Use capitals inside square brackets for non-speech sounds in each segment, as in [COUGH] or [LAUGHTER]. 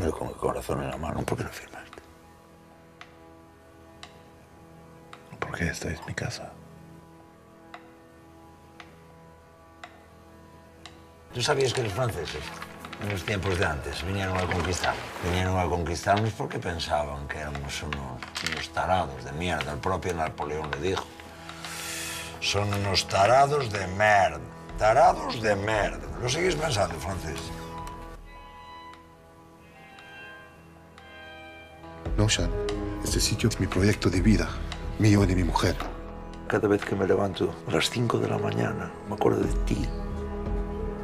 Con el corazón en la mano, ¿por qué no firmaste? Porque esta es mi casa. ¿Tú sabías que los franceses, en los tiempos de antes, vinieron a conquistar? Vinieron a conquistarnos porque pensaban que éramos unos, unos tarados de mierda. El propio Napoleón le dijo. Son unos tarados de merda. Tarados de merda. ¿Lo seguís pensando, francés? No, Sean. Este sitio es mi proyecto de vida, mío y de mi mujer. Cada vez que me levanto a las 5 de la mañana, me acuerdo de ti.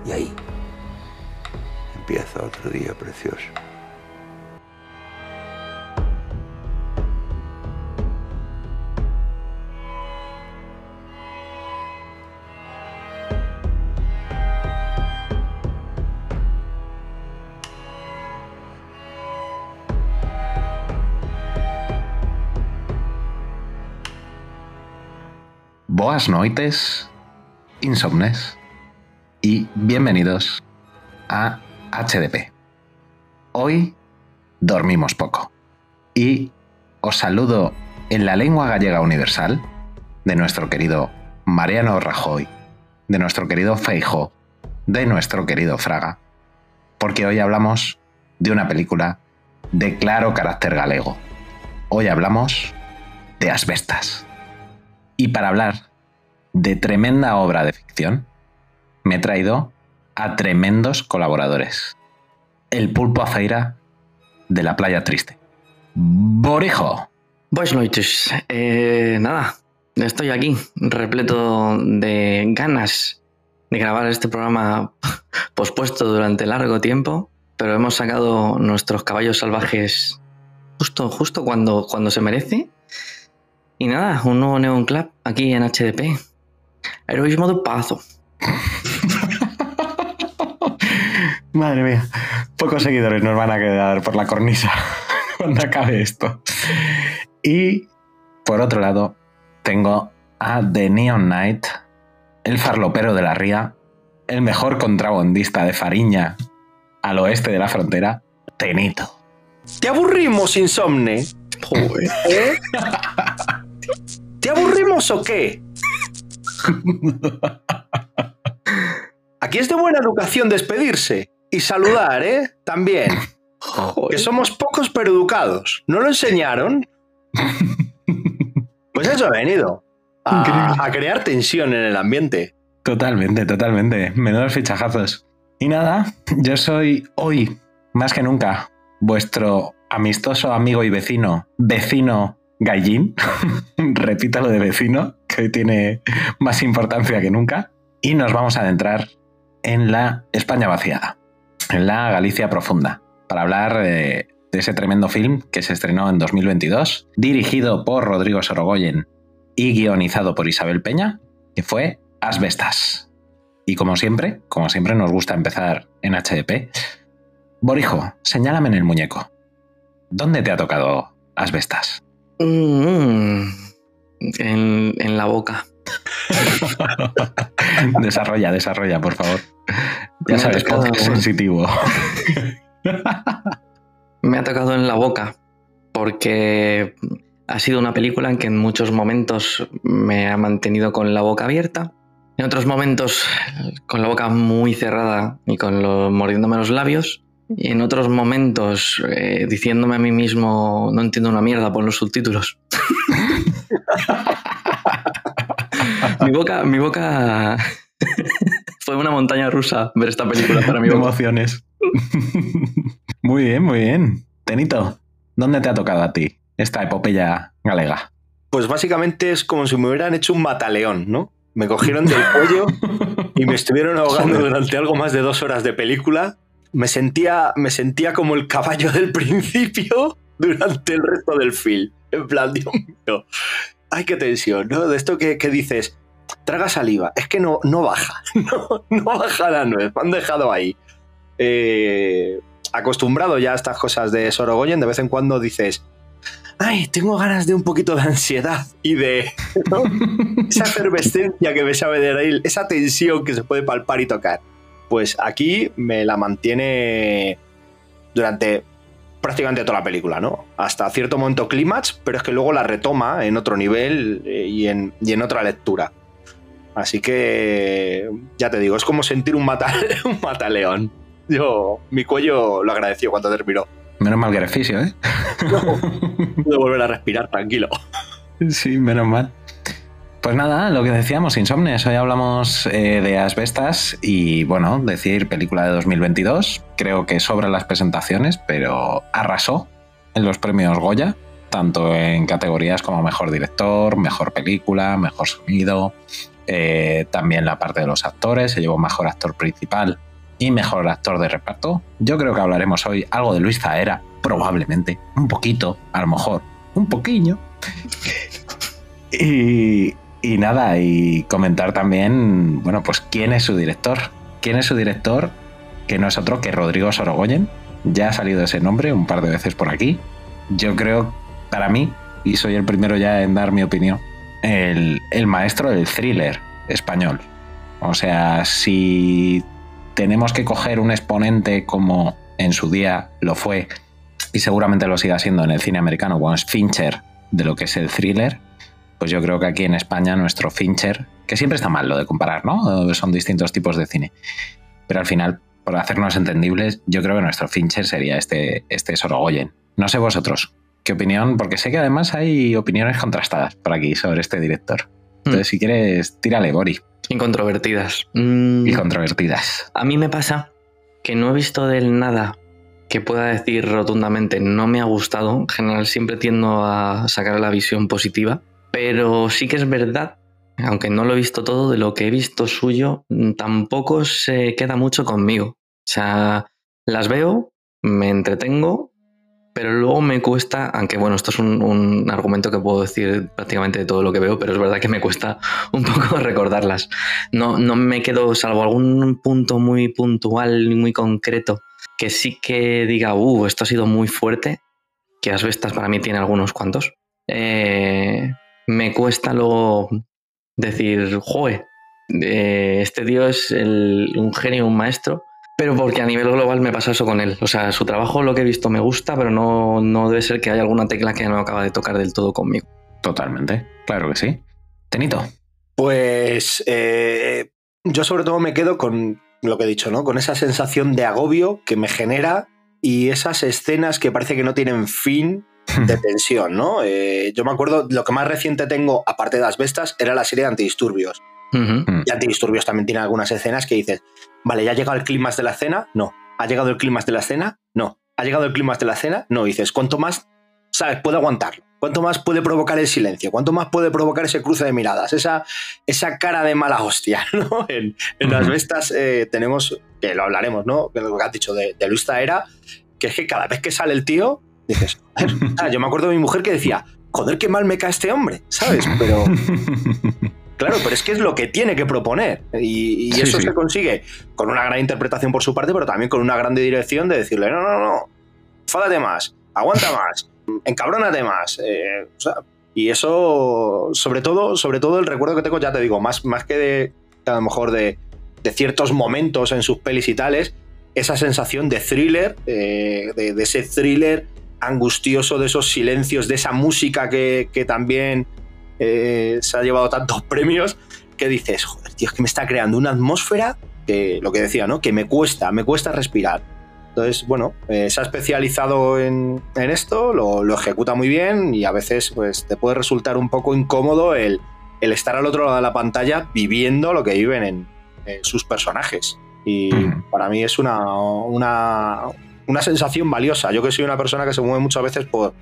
Y ahí empieza otro día precioso. Boas noites, insomnes, y bienvenidos a HDP. Hoy dormimos poco y os saludo en la lengua gallega universal de nuestro querido Mariano Rajoy, de nuestro querido Feijo, de nuestro querido Fraga, porque hoy hablamos de una película de claro carácter galego. Hoy hablamos de asbestas. Y para hablar de tremenda obra de ficción, me he traído a tremendos colaboradores. El pulpo aceira de la playa triste. Borijo. Buenas noches. Eh, nada, estoy aquí, repleto de ganas de grabar este programa [LAUGHS] pospuesto durante largo tiempo, pero hemos sacado nuestros caballos salvajes justo, justo cuando, cuando se merece. Y nada, un nuevo Neon Club aquí en HDP. Heroísmo de paso. [LAUGHS] Madre mía, pocos seguidores nos van a quedar por la cornisa [LAUGHS] cuando acabe esto. Y por otro lado, tengo a The Neon Knight, el farlopero de la ría, el mejor contrabandista de Fariña al oeste de la frontera, Tenito. ¿Te aburrimos, insomne? [LAUGHS] ¿Eh? ¿Te aburrimos o qué? Aquí es de buena educación despedirse y saludar, ¿eh? También. Que somos pocos pero educados. ¿No lo enseñaron? Pues eso ha venido. A, a crear tensión en el ambiente. Totalmente, totalmente. Menudos fichajazos. Y nada, yo soy hoy, más que nunca, vuestro amistoso amigo y vecino, vecino gallín. [LAUGHS] Repito lo de vecino, que hoy tiene más importancia que nunca. Y nos vamos a adentrar en la España vaciada, en la Galicia profunda, para hablar de, de ese tremendo film que se estrenó en 2022, dirigido por Rodrigo Sorogoyen y guionizado por Isabel Peña, que fue Asbestas. Y como siempre, como siempre nos gusta empezar en HDP, Borijo, señálame en el muñeco. ¿Dónde te ha tocado Asbestas? Mm, en, en la boca. [LAUGHS] desarrolla, desarrolla, por favor. Ya Me sabes, tocado- podcast sensitivo. Me ha tocado en la boca porque ha sido una película en que en muchos momentos me ha mantenido con la boca abierta, en otros momentos con la boca muy cerrada y con lo, mordiéndome los labios, y en otros momentos eh, diciéndome a mí mismo no entiendo una mierda por los subtítulos. [LAUGHS] mi boca, mi boca [LAUGHS] fue una montaña rusa ver esta película para mí. emociones. muy bien, muy bien. Tenito, ¿dónde te ha tocado a ti esta epopeya galega? Pues básicamente es como si me hubieran hecho un mataleón, ¿no? Me cogieron del cuello y me estuvieron ahogando [LAUGHS] durante algo más de dos horas de película. Me sentía, me sentía como el caballo del [LAUGHS] principio durante el resto del film. En plan, Dios mío. Ay, qué tensión, ¿no? De esto que, que dices, traga saliva. Es que no, no baja. [LAUGHS] No, no baja la nuez. Me han dejado ahí. Eh, acostumbrado ya a estas cosas de Sorogoyen, de vez en cuando dices, ay, tengo ganas de un poquito de ansiedad y de ¿no? [LAUGHS] esa efervescencia que me sabe de reír, esa tensión que se puede palpar y tocar. Pues aquí me la mantiene durante prácticamente toda la película, ¿no? Hasta cierto momento clímax, pero es que luego la retoma en otro nivel eh, y en, y en otra lectura. Así que, ya te digo, es como sentir un, mata, [LAUGHS] un mataleón. Yo, mi cuello lo agradeció cuando terminó. Menos mal que eres fisio, ¿eh? No, [LAUGHS] pude volver a respirar tranquilo. Sí, menos mal. Pues nada, lo que decíamos, Insomnes. Hoy hablamos eh, de Asbestas y, bueno, decir película de 2022. Creo que sobran las presentaciones, pero arrasó en los premios Goya, tanto en categorías como mejor director, mejor película, mejor sonido. Eh, también la parte de los actores, se llevó mejor actor principal y mejor actor de reparto. Yo creo que hablaremos hoy algo de Luis Zaera, probablemente, un poquito, a lo mejor, un poquillo. Y, y nada, y comentar también, bueno, pues quién es su director. ¿Quién es su director? Que no es otro que Rodrigo Sorogoyen. Ya ha salido ese nombre un par de veces por aquí. Yo creo, para mí, y soy el primero ya en dar mi opinión, el, el maestro del thriller español. O sea, si tenemos que coger un exponente como en su día lo fue, y seguramente lo siga siendo en el cine americano, como es Fincher, de lo que es el thriller, pues yo creo que aquí en España nuestro Fincher, que siempre está mal lo de comparar, ¿no? Son distintos tipos de cine. Pero al final, por hacernos entendibles, yo creo que nuestro Fincher sería este, este Sorogoyen. No sé vosotros, ¿qué opinión? Porque sé que además hay opiniones contrastadas por aquí sobre este director. Entonces, si quieres, tírale, Bori. Incontrovertidas. Mm, Y controvertidas. a mí me pasa que no he visto del nada que pueda decir rotundamente no me ha gustado. En general siempre tiendo a sacar la visión positiva. Pero sí que es verdad, aunque no lo he visto todo, de lo que he visto suyo, mm, tampoco se queda mucho conmigo. O sea, las veo, me entretengo, pero luego me cuesta, aunque bueno, esto es un, argumento que puedo decir prácticamente de todo lo que veo, pero es verdad que me cuesta [LAUGHS] un poco recordarlas. No, no me quedo, salvo algún punto muy puntual y muy concreto, que sí que diga, uh, esto ha sido muy fuerte, que Asbestas para mí tiene algunos cuantos. Eh, me cuesta luego decir, joe, eh, este tío es el- un genio, un maestro, pero porque a nivel global me pasa eso con él. O sea, su trabajo, lo que he visto, me gusta, pero no, no debe ser que haya alguna tecla que no acaba de tocar del todo conmigo. Totalmente, claro que sí. Tenito. Pues eh, yo sobre todo me quedo con lo que he dicho, ¿no? Con esa sensación de agobio que me genera y esas escenas que parece que no tienen fin de tensión, ¿no? Eh, yo me acuerdo, lo que más reciente tengo, aparte de las bestas, era la serie de antidisturbios. Ujú. Y antidisturbios también tiene algunas escenas que dices, vale, ¿ya ha llegado el clímax de la escena? No. ¿Ha llegado el clímax de la escena? No. ¿Ha llegado el clímax de la escena? No. Y dices, ¿cuánto más, sabes, puede aguantarlo? ¿Cuánto más puede provocar el silencio? ¿Cuánto más puede provocar ese cruce de miradas? Esa, esa cara de mala hostia, [LAUGHS] ¿no? En, en las bestas eh, tenemos, que lo hablaremos, ¿no? Lo que has dicho de, de Luis Zaera, que es que cada vez que sale el tío, dices. [LAUGHS] Ah, yo me acuerdo de mi mujer que decía, joder, qué mal me cae este hombre, ¿sabes? Pero, [LAUGHS] Claro, pero es que es lo que tiene que proponer. Y, y Sí, eso sí. se consigue con una gran interpretación por su parte, pero también con una grande dirección de decirle, no, no, no, fádate más, aguanta más, encabrónate más. eh, o sea, y eso, sobre todo, sobre todo el recuerdo que tengo, ya te digo, más, más que de a lo mejor de, de ciertos momentos en sus pelis y tales, esa sensación de thriller, eh, de, de ese thriller angustioso de esos silencios, de esa música que, que también eh, se ha llevado tantos [LAUGHS] premios, que dices, joder, tío, es que me está creando una atmósfera que, lo que decía, ¿no? Que me cuesta, me cuesta respirar. Entonces, bueno, eh, se ha especializado en, en esto, lo, lo, ejecuta muy bien y a veces pues, te puede resultar un poco incómodo el, el estar al otro lado de la pantalla viviendo lo que viven en, en sus personajes. Y mm. para mí es una, una, una, sensación valiosa. Yo que soy una persona que se mueve muchas veces por,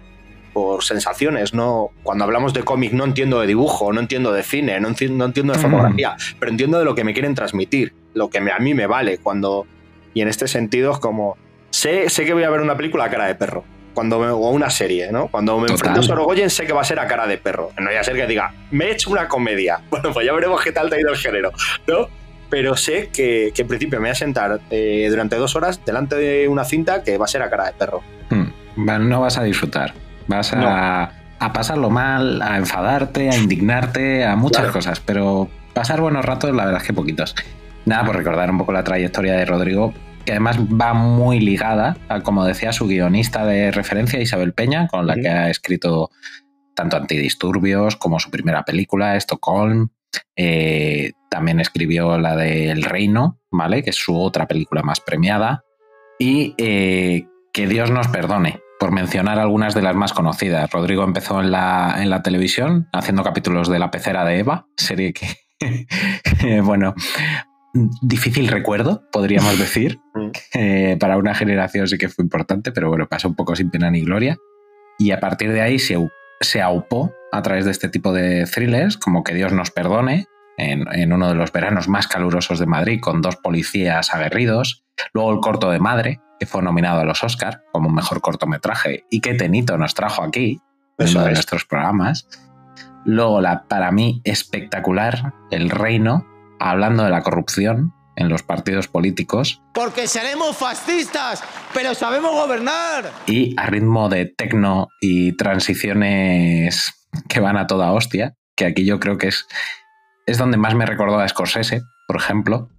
por sensaciones, no cuando hablamos de cómic no entiendo de dibujo, no entiendo de cine, no entiendo, no entiendo de fotografía, mm. pero entiendo de lo que me quieren transmitir, lo que me, a mí me vale cuando y en este sentido es como sé, sé que voy a ver una película a cara de perro, cuando o una serie, ¿no? Cuando me enfrento a Sorogoyen sé que va a ser a cara de perro. No voy a ser que diga, me he hecho una comedia. [LAUGHS] Bueno, pues ya veremos qué tal te ha ido el género, ¿no? Pero sé que, que en principio me voy a sentar eh, durante dos horas delante de una cinta que va a ser a cara de perro. Hmm. No vas a disfrutar. Vas a, no. a, pasarlo mal, a enfadarte, a indignarte, a muchas claro. cosas. Pero pasar buenos ratos, la verdad es que poquitos. Nada, por recordar un poco la trayectoria de Rodrigo, que además va muy ligada a, como decía, su guionista de referencia, Isabel Peña, con la que ha escrito tanto Antidisturbios como su primera película, Stockholm. Eh, también escribió la de El Reino, ¿vale? Que es su otra película más premiada. Y eh, que Dios nos perdone, por mencionar algunas de las más conocidas. Rodrigo empezó en la, en la televisión haciendo capítulos de La pecera de Eva, serie que, [LAUGHS] bueno, difícil recuerdo, podríamos decir. [LAUGHS] Eh, para una generación sí que fue importante, pero bueno, pasó un poco sin pena ni gloria. Y a partir de ahí se, se aupó a través de este tipo de thrillers, como que Dios nos perdone, en, en, uno de los veranos más calurosos de Madrid, con dos policías aguerridos. Luego el corto de Madre, que fue nominado a los Oscar como mejor cortometraje y que Tenito nos trajo aquí, en uno de nuestros programas. Luego la, para mí, espectacular, El Reino, hablando de la corrupción en los partidos políticos. Porque seremos fascistas, pero sabemos gobernar. Y a ritmo de tecno y transiciones que van a toda hostia, que aquí yo creo que es, es donde más me recordó a Scorsese, por ejemplo,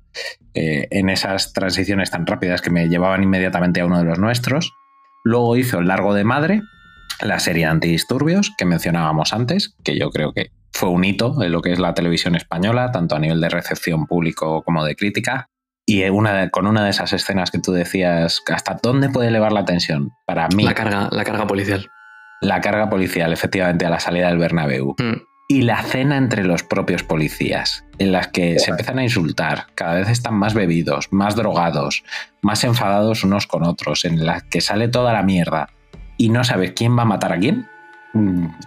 eh, en esas transiciones tan rápidas que me llevaban inmediatamente a uno de los nuestros. Luego hizo El Largo de Madre, la serie Antidisturbios que mencionábamos antes, que yo creo que fue un hito en lo que es la televisión española, tanto a nivel de recepción público como de crítica. Y una de, con una de esas escenas que tú decías, ¿hasta dónde puede elevar la tensión? Para mí. La carga, la carga policial. La carga policial, efectivamente, a la salida del Bernabéu. Mm. Y la cena entre los propios policías, en las que se empiezan a insultar, cada vez están más bebidos, más drogados, más enfadados unos con otros, en las que sale toda la mierda y no sabes quién va a matar a quién.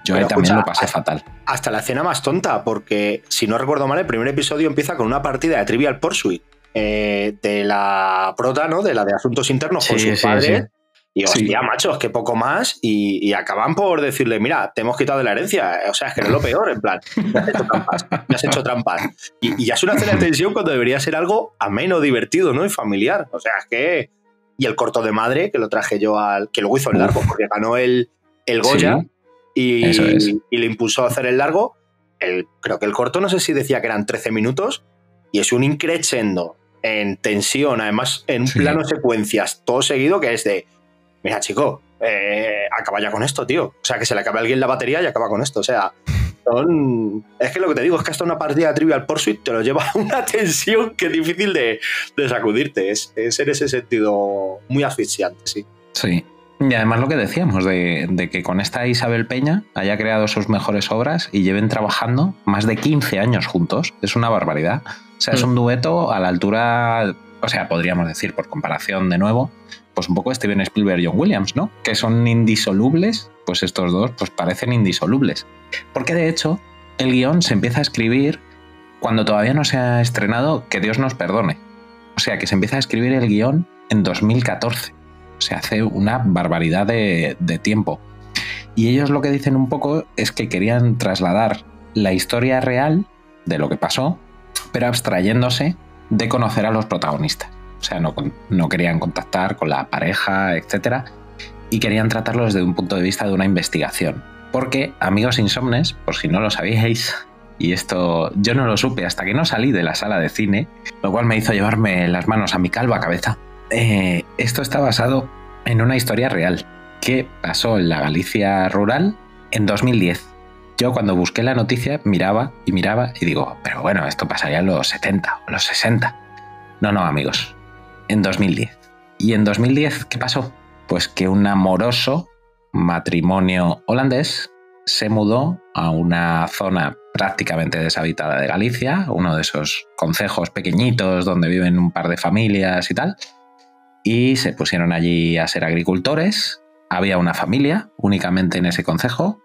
Yo ahí también escucha, lo pasé fatal. Hasta la escena más tonta, porque si no recuerdo mal, el primer episodio empieza con una partida de Trivial Pursuit eh, de la prota, ¿no? De la de Asuntos Internos sí, con su sí, padre. Sí. Y hostia, sí. machos, que poco más. Y, y, acaban por decirle, mira, te hemos quitado de la herencia. O sea, es que no es lo peor, en plan, me has hecho trampas. Me has hecho trampas. Y, y ya es una cena de tensión cuando debería ser algo ameno, divertido, ¿no? Y familiar. O sea, es que. Y el corto de madre, que lo traje yo al. que luego hizo el largo, porque ganó el, el Goya. Y, es. y, le impulsó a hacer el largo. El, creo que el corto, no sé si decía que eran 13 minutos. Y es un increchendo en tensión, además en un sí. plano secuencias, todo seguido, que es de mira, chico, eh, acaba ya con esto, tío. O sea, que se le acabe a alguien la batería y acaba con esto. O sea, son... es que lo que te digo es que hasta una partida de Trivial Pursuit te lo lleva a [LAUGHS] una tensión que es difícil de, de sacudirte. Es, es, en ese sentido muy asfixiante, sí. Sí. Y además lo que decíamos, de, de, que con esta Isabel Peña haya creado sus mejores obras y lleven trabajando más de 15 años juntos. Es una barbaridad. O sea, mm. es un dueto a la altura, o sea, podríamos decir, por comparación de nuevo, pues un poco Steven Spielberg y John Williams, ¿no? Que son indisolubles, pues estos dos pues parecen indisolubles. Porque de hecho, el guion se empieza a escribir cuando todavía no se ha estrenado Que Dios nos perdone. O sea, que se empieza a escribir el guion en 2014. O sea, hace una barbaridad de tiempo. Y ellos lo que dicen un poco es que querían trasladar la historia real de lo que pasó, pero abstrayéndose de conocer a los protagonistas. O sea, no, no querían contactar con la pareja, etc. Y querían tratarlo desde un punto de vista de una investigación. Porque, amigos insomnes, por si no lo sabíais, y esto yo no lo supe hasta que no salí de la sala de cine, lo cual me hizo llevarme las manos a mi calva cabeza, eh, esto está basado en una historia real. que pasó en la Galicia rural en 2010. Yo cuando busqué la noticia miraba y miraba y digo, pero bueno, esto pasaría en los 70 o los 60. No, no, amigos, en 2010. ¿Y en 2010 qué pasó? Pues que un amoroso matrimonio holandés se mudó a una zona prácticamente deshabitada de Galicia, uno de esos concejos pequeñitos donde viven un par de familias y tal, y se pusieron allí a ser agricultores. Había una familia únicamente en ese concejo,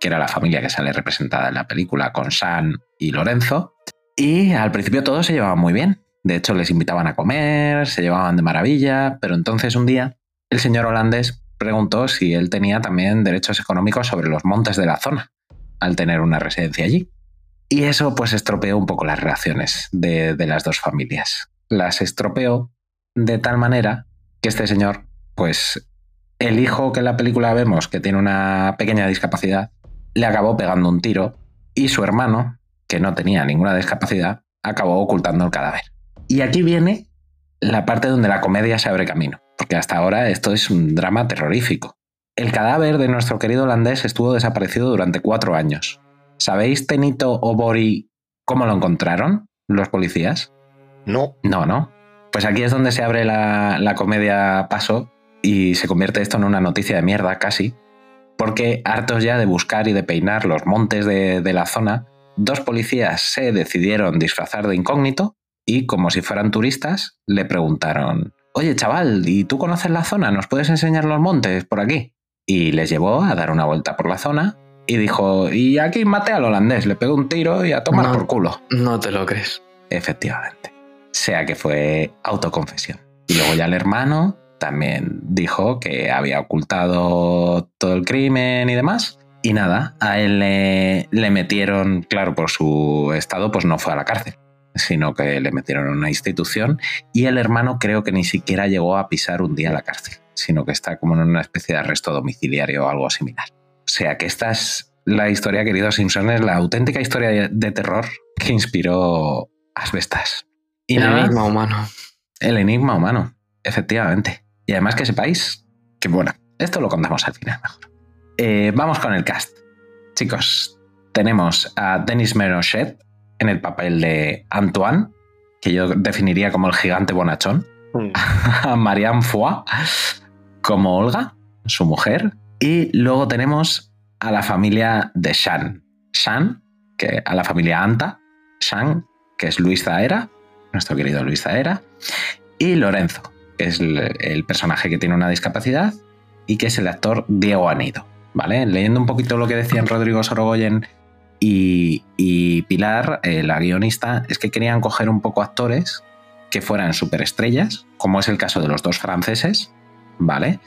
que era la familia que sale representada en la película con San y Lorenzo, y al principio todos se llevaban muy bien. De hecho, les invitaban a comer, se llevaban de maravilla, pero entonces un día el señor holandés preguntó si él tenía también derechos económicos sobre los montes de la zona, al tener una residencia allí. Y eso pues estropeó un poco las relaciones de, de las dos familias. Las estropeó de tal manera que este señor, pues el hijo que en la película vemos que tiene una pequeña discapacidad, le acabó pegando un tiro y su hermano, que no tenía ninguna discapacidad, acabó ocultando el cadáver. Y aquí viene la parte donde la comedia se abre camino porque hasta ahora esto es un drama terrorífico. El cadáver de nuestro querido holandés estuvo desaparecido durante cuatro años. ¿Sabéis, Tenito o Bori, cómo lo encontraron los policías? No. No, no. Pues aquí es donde se abre la, comedia paso y se convierte esto en una noticia de mierda casi, porque hartos ya de buscar y de peinar los montes de, de la zona, dos policías se decidieron disfrazar de incógnito y, como si fueran turistas, le preguntaron, oye chaval, ¿y tú conoces la zona? ¿Nos puedes enseñar los montes por aquí? Y les llevó a dar una vuelta por la zona y dijo, y aquí maté al holandés, le pegó un tiro y a tomar por culo. No te lo crees. Efectivamente. Sea que fue autoconfesión. Y luego ya el hermano también dijo que había ocultado todo el crimen y demás. Y nada, a él le, le metieron, claro, por su estado, pues no fue a la cárcel sino que le metieron en una institución y el hermano creo que ni siquiera llegó a pisar un día la cárcel, sino que está como en una especie de arresto domiciliario o algo similar. O sea que esta es la historia, querido Simpson, es la auténtica historia de terror que inspiró Asbestas. Y el enigma humano. El enigma humano, efectivamente. Y además que sepáis que, bueno, esto lo contamos al final mejor. Eh, vamos con el cast. Chicos, tenemos a Denis Menochet, en el papel de Antoine, que yo definiría como el gigante bonachón, mm. [LAUGHS] a Marianne Foy como Olga, su mujer, y luego tenemos a la familia de Shan. Shan, que a la familia Anta, Shan, que es Luis Zaera, nuestro querido Luis Zaera, y Lorenzo, que es el, personaje que tiene una discapacidad y que es el actor Diego Anido. ¿Vale? Leyendo un poquito lo que decían Rodrigo Sorogoyen y, Pilar, eh, la guionista, es que querían coger un poco actores que fueran superestrellas, como es el caso de los dos franceses, ¿vale?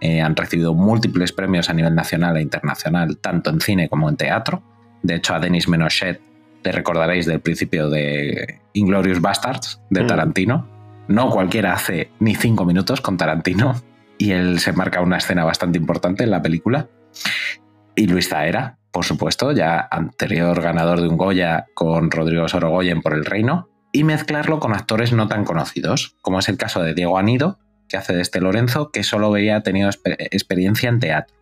Eh, han recibido múltiples premios a nivel nacional e internacional, tanto en cine como en teatro. De hecho, a Denis Menochet le recordaréis del principio de Inglorious Bastards, de mm. Tarantino. No cualquiera hace ni cinco minutos con Tarantino, y él se marca una escena bastante importante en la película. Y Luis Zaera, por supuesto, ya anterior ganador de un Goya con Rodrigo Sorogoyen por El Reino, y mezclarlo con actores no tan conocidos, como es el caso de Diego Anido, que hace de este Lorenzo, que solo había tenido experiencia en teatro.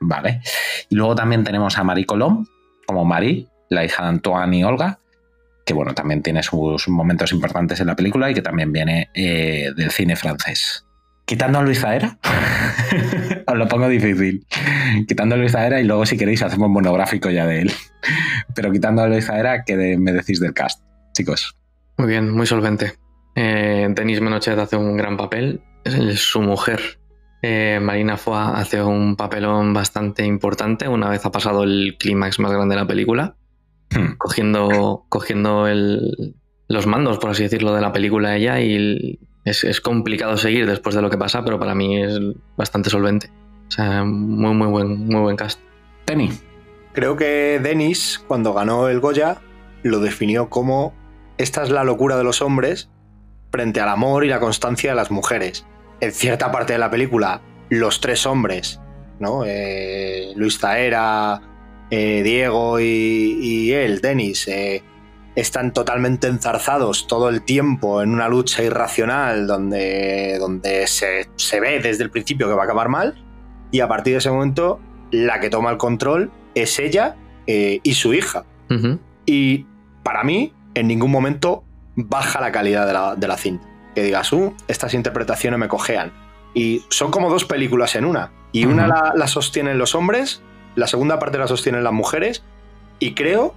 ¿Vale? Y luego también tenemos a Marie Colom, como Marie, la hija de Antoine y Olga, que bueno, también tiene sus momentos importantes en la película y que también viene eh, del cine francés. Quitando a Luis Zaera, [LAUGHS] os lo pongo difícil. Quitando a Luis Zaera y luego si queréis hacemos un monográfico ya de él. Pero quitando a Luis Zaera, ¿qué me decís del cast, chicos? Muy bien, muy solvente. Eh, Denis Menochet hace un gran papel. Es su mujer, eh, Marina Foy, hace un papelón bastante importante una vez ha pasado el clímax más grande de la película. Hmm. Cogiendo, cogiendo los mandos, por así decirlo, de la película ella y es, complicado seguir después de lo que pasa, pero para mí es bastante solvente. O sea, muy, muy buen, muy buen cast. Tenny. Creo que Denis, cuando ganó el Goya, lo definió como esta es la locura de los hombres frente al amor y la constancia de las mujeres. En cierta parte de la película, los tres hombres, ¿no? Eh, Luis Zaera, eh, Diego y, y, él, Denis, eh, están totalmente enzarzados todo el tiempo en una lucha irracional donde, donde se, ve desde el principio que va a acabar mal. y a partir de ese momento la que toma el control es ella eh, y su hija. Y para mí, en ningún momento baja la calidad de la, de la cinta. Que digas, uh, estas interpretaciones me cojean. Y son como dos películas en una. Y una la sostienen los hombres, la segunda parte la sostienen las mujeres, y creo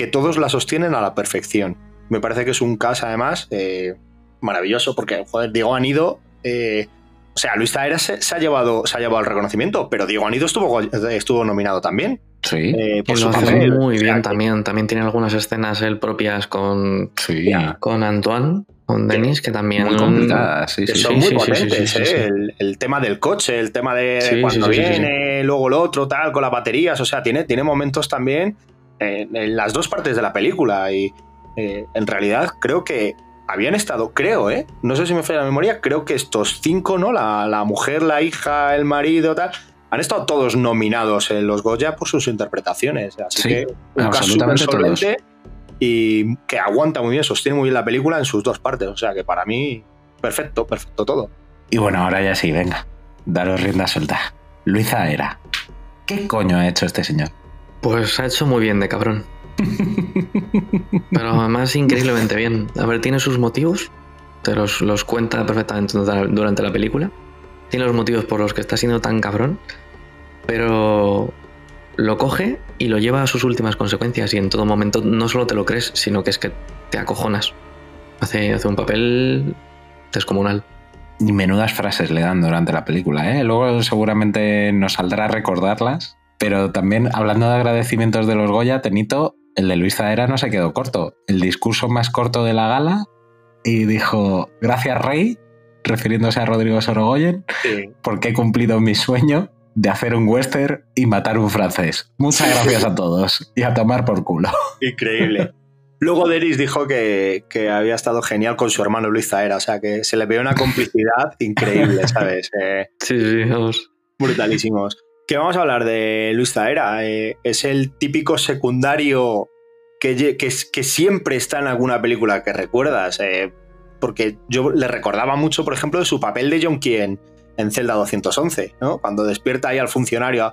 que todos la sostienen a la perfección. Me parece que es un caso, además, eh, maravilloso, porque, joder, Diego Anido. eh, o sea, Luis Taera se, se ha llevado, se ha llevado el reconocimiento, pero Diego Anido estuvo, estuvo nominado también. Sí, eh, por su lo hace papel. muy bien también. También tiene algunas escenas él propias con, sí. con Antoine, con Denis, que también. Muy complicada, sí, que sí. son sí, muy potentes, sí, sí, ¿eh? sí. El, el tema del coche, el tema de Sí, cuando sí, sí, sí, sí. viene, luego lo otro, tal, con las baterías, o sea, tiene, tiene momentos también en, en las dos partes de la película y eh, en realidad creo que habían estado, creo, ¿eh? No sé si me falla la memoria, creo que estos cinco, ¿no? La, la mujer, la hija, el marido, tal, han estado todos nominados en los Goya por sus interpretaciones. Así Sí, que un caso solvente y que aguanta muy bien, sostiene muy bien la película en sus dos partes. O sea que para mí, perfecto, perfecto todo. Y bueno, ahora ya sí, venga. Daros rienda suelta. Luisa era. ¿Qué coño ha hecho este señor? Pues ha hecho muy bien de cabrón. Pero además increíblemente bien. A ver, tiene sus motivos. Te los, los cuenta perfectamente durante la película. Tiene los motivos por los que está siendo tan cabrón. Pero lo coge y lo lleva a sus últimas consecuencias. Y en todo momento no solo te lo crees, sino que es que te acojonas. Hace, hace un papel descomunal. Y menudas frases le dan durante la película, ¿eh? Luego seguramente nos saldrá recordarlas. Pero también, hablando de agradecimientos de los Goya, Tenito, el de Luis Zaera no se quedó corto. El discurso más corto de la gala y dijo, gracias Rey, refiriéndose a Rodrigo Sorogoyen, porque he cumplido mi sueño de hacer un western y matar un francés. Muchas [LAUGHS] gracias a todos y a tomar por culo. Increíble. Luego Deris dijo que, que había estado genial con su hermano Luis Zaera, o sea que se le ve una complicidad [LAUGHS] increíble, ¿sabes? Eh, Sí, sí, vamos. brutalísimos. Que vamos a hablar de Luis Zaera. eh, es el típico secundario que, que, siempre está en alguna película que recuerdas. eh, porque yo le recordaba mucho, por ejemplo, de su papel de John Kien en Celda 211, ¿no? Cuando despierta ahí al funcionario.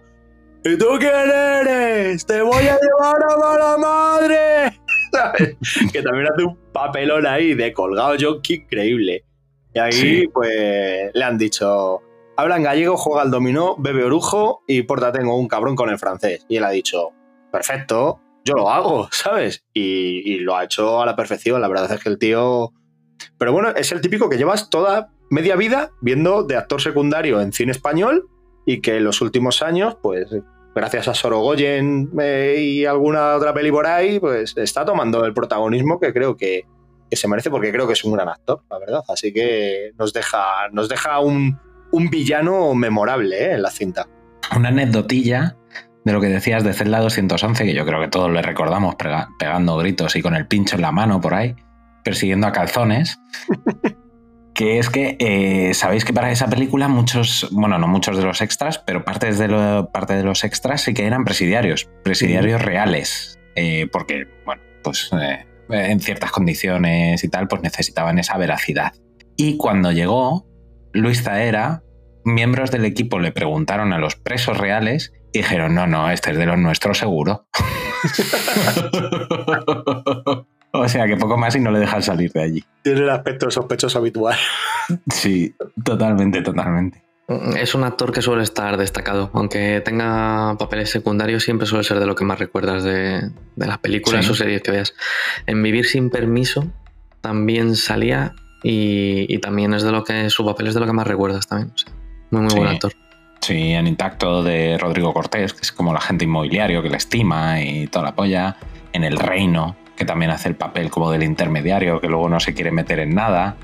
¿Y tú quién eres? ¡Te voy a llevar a mala madre! [LAUGHS] ¿Sabes? Que también hace un papelón ahí de colgado John Kien increíble. Y ahí, Sí. pues, le han dicho, habla en gallego, juega al dominó, bebe orujo y porta tengo un cabrón con el francés. Y él ha dicho, perfecto, yo lo hago, [LAUGHS] ¿sabes? Y, y lo ha hecho a la perfección. La verdad es que el tío... Pero bueno, es el típico que llevas toda media vida viendo de actor secundario en cine español y que en los últimos años, pues gracias a Sorogoyen eh, y alguna otra peli por ahí, pues está tomando el protagonismo que creo que, que se merece porque creo que es un gran actor, la verdad. Así que nos deja, nos deja un, un villano memorable ¿eh? en la cinta. Una anecdotilla de lo que decías de Zelda 211, que yo creo que todos le recordamos pega- pegando gritos y con el pincho en la mano por ahí, persiguiendo a calzones. [LAUGHS] que es que eh, sabéis que para esa película muchos, bueno, no muchos de los extras, pero partes de lo- parte de los extras sí que eran presidiarios, presidiarios reales, eh, porque, bueno, pues eh, en ciertas condiciones y tal, pues necesitaban esa veracidad. Y cuando llegó, Luis Zaera, miembros del equipo le preguntaron a los presos reales y dijeron, no, no, este es de los nuestros seguro. [LAUGHS] o sea que poco más y no le dejan salir de allí. Tiene el aspecto sospechoso habitual. Sí, totalmente, totalmente. Es un actor que suele estar destacado, aunque tenga papeles secundarios, siempre suele ser de lo que más recuerdas de, de las películas Sí. o series que veas. En Vivir sin permiso también salía y, y también es de lo que su papel es de lo que más recuerdas también. o sea, muy, muy Sí. buen actor. Sí, en Intacto de Rodrigo Cortés, que es como el agente inmobiliario que le estima y toda la polla. En El Reino, que también hace el papel como del intermediario, que luego no se quiere meter en nada.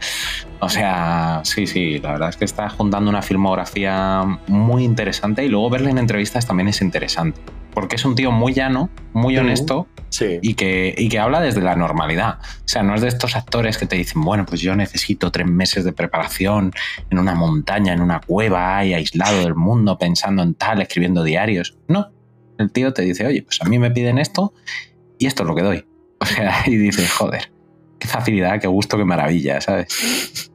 O sea, sí, sí, la verdad es que está juntando una filmografía muy interesante y luego verle en entrevistas también es interesante. Porque es un tío muy llano, muy honesto Sí. y que, y que habla desde la normalidad. O sea, no es de estos actores que te dicen, bueno, pues yo necesito tres meses de preparación en una montaña, en una cueva, ahí aislado del mundo, pensando en tal, escribiendo diarios. No. El tío te dice, oye, pues a mí me piden esto y esto es lo que doy. [LAUGHS] O sea, y dices, joder, qué facilidad, qué gusto, qué maravilla, ¿sabes?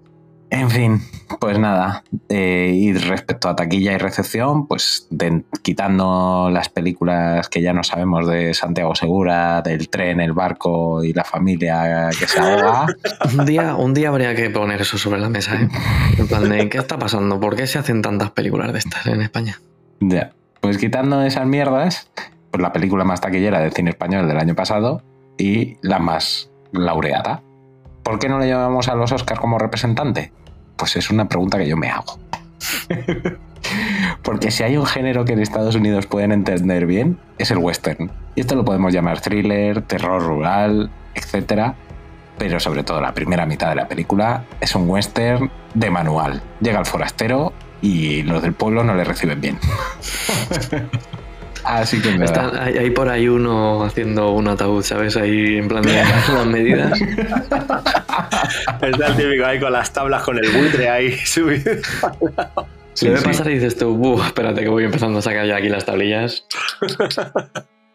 En fin, pues nada. eh, y respecto a taquilla y recepción, pues de- quitando las películas que ya no sabemos de Santiago Segura, del tren, el barco y la familia que se ahoga, [LAUGHS] Un día, un día habría que poner eso sobre la mesa, ¿eh? En plan de, ¿qué está pasando? ¿Por qué se hacen tantas películas de estas en España? ya. Pues quitando esas mierdas, pues la película más taquillera del cine español del año pasado y la más laureada. ¿Por qué no le llevamos a los Oscars como representante? Pues es una pregunta que yo me hago. [LAUGHS] Porque si hay un género que en Estados Unidos pueden entender bien, es el western. Y esto lo podemos llamar thriller, terror rural, etc. Pero sobre todo la primera mitad de la película es un western de manual. Llega el forastero y los del pueblo no le reciben bien. [LAUGHS] Así que nada. Está, hay, hay por ahí uno haciendo un ataúd, ¿sabes? Ahí en plan de [LAUGHS] las medidas. Está el típico ahí con las tablas, con el buitre ahí [LAUGHS] subido. Se ve pasar y dices tú, "Buh, espérate que voy empezando a sacar ya aquí las tablillas.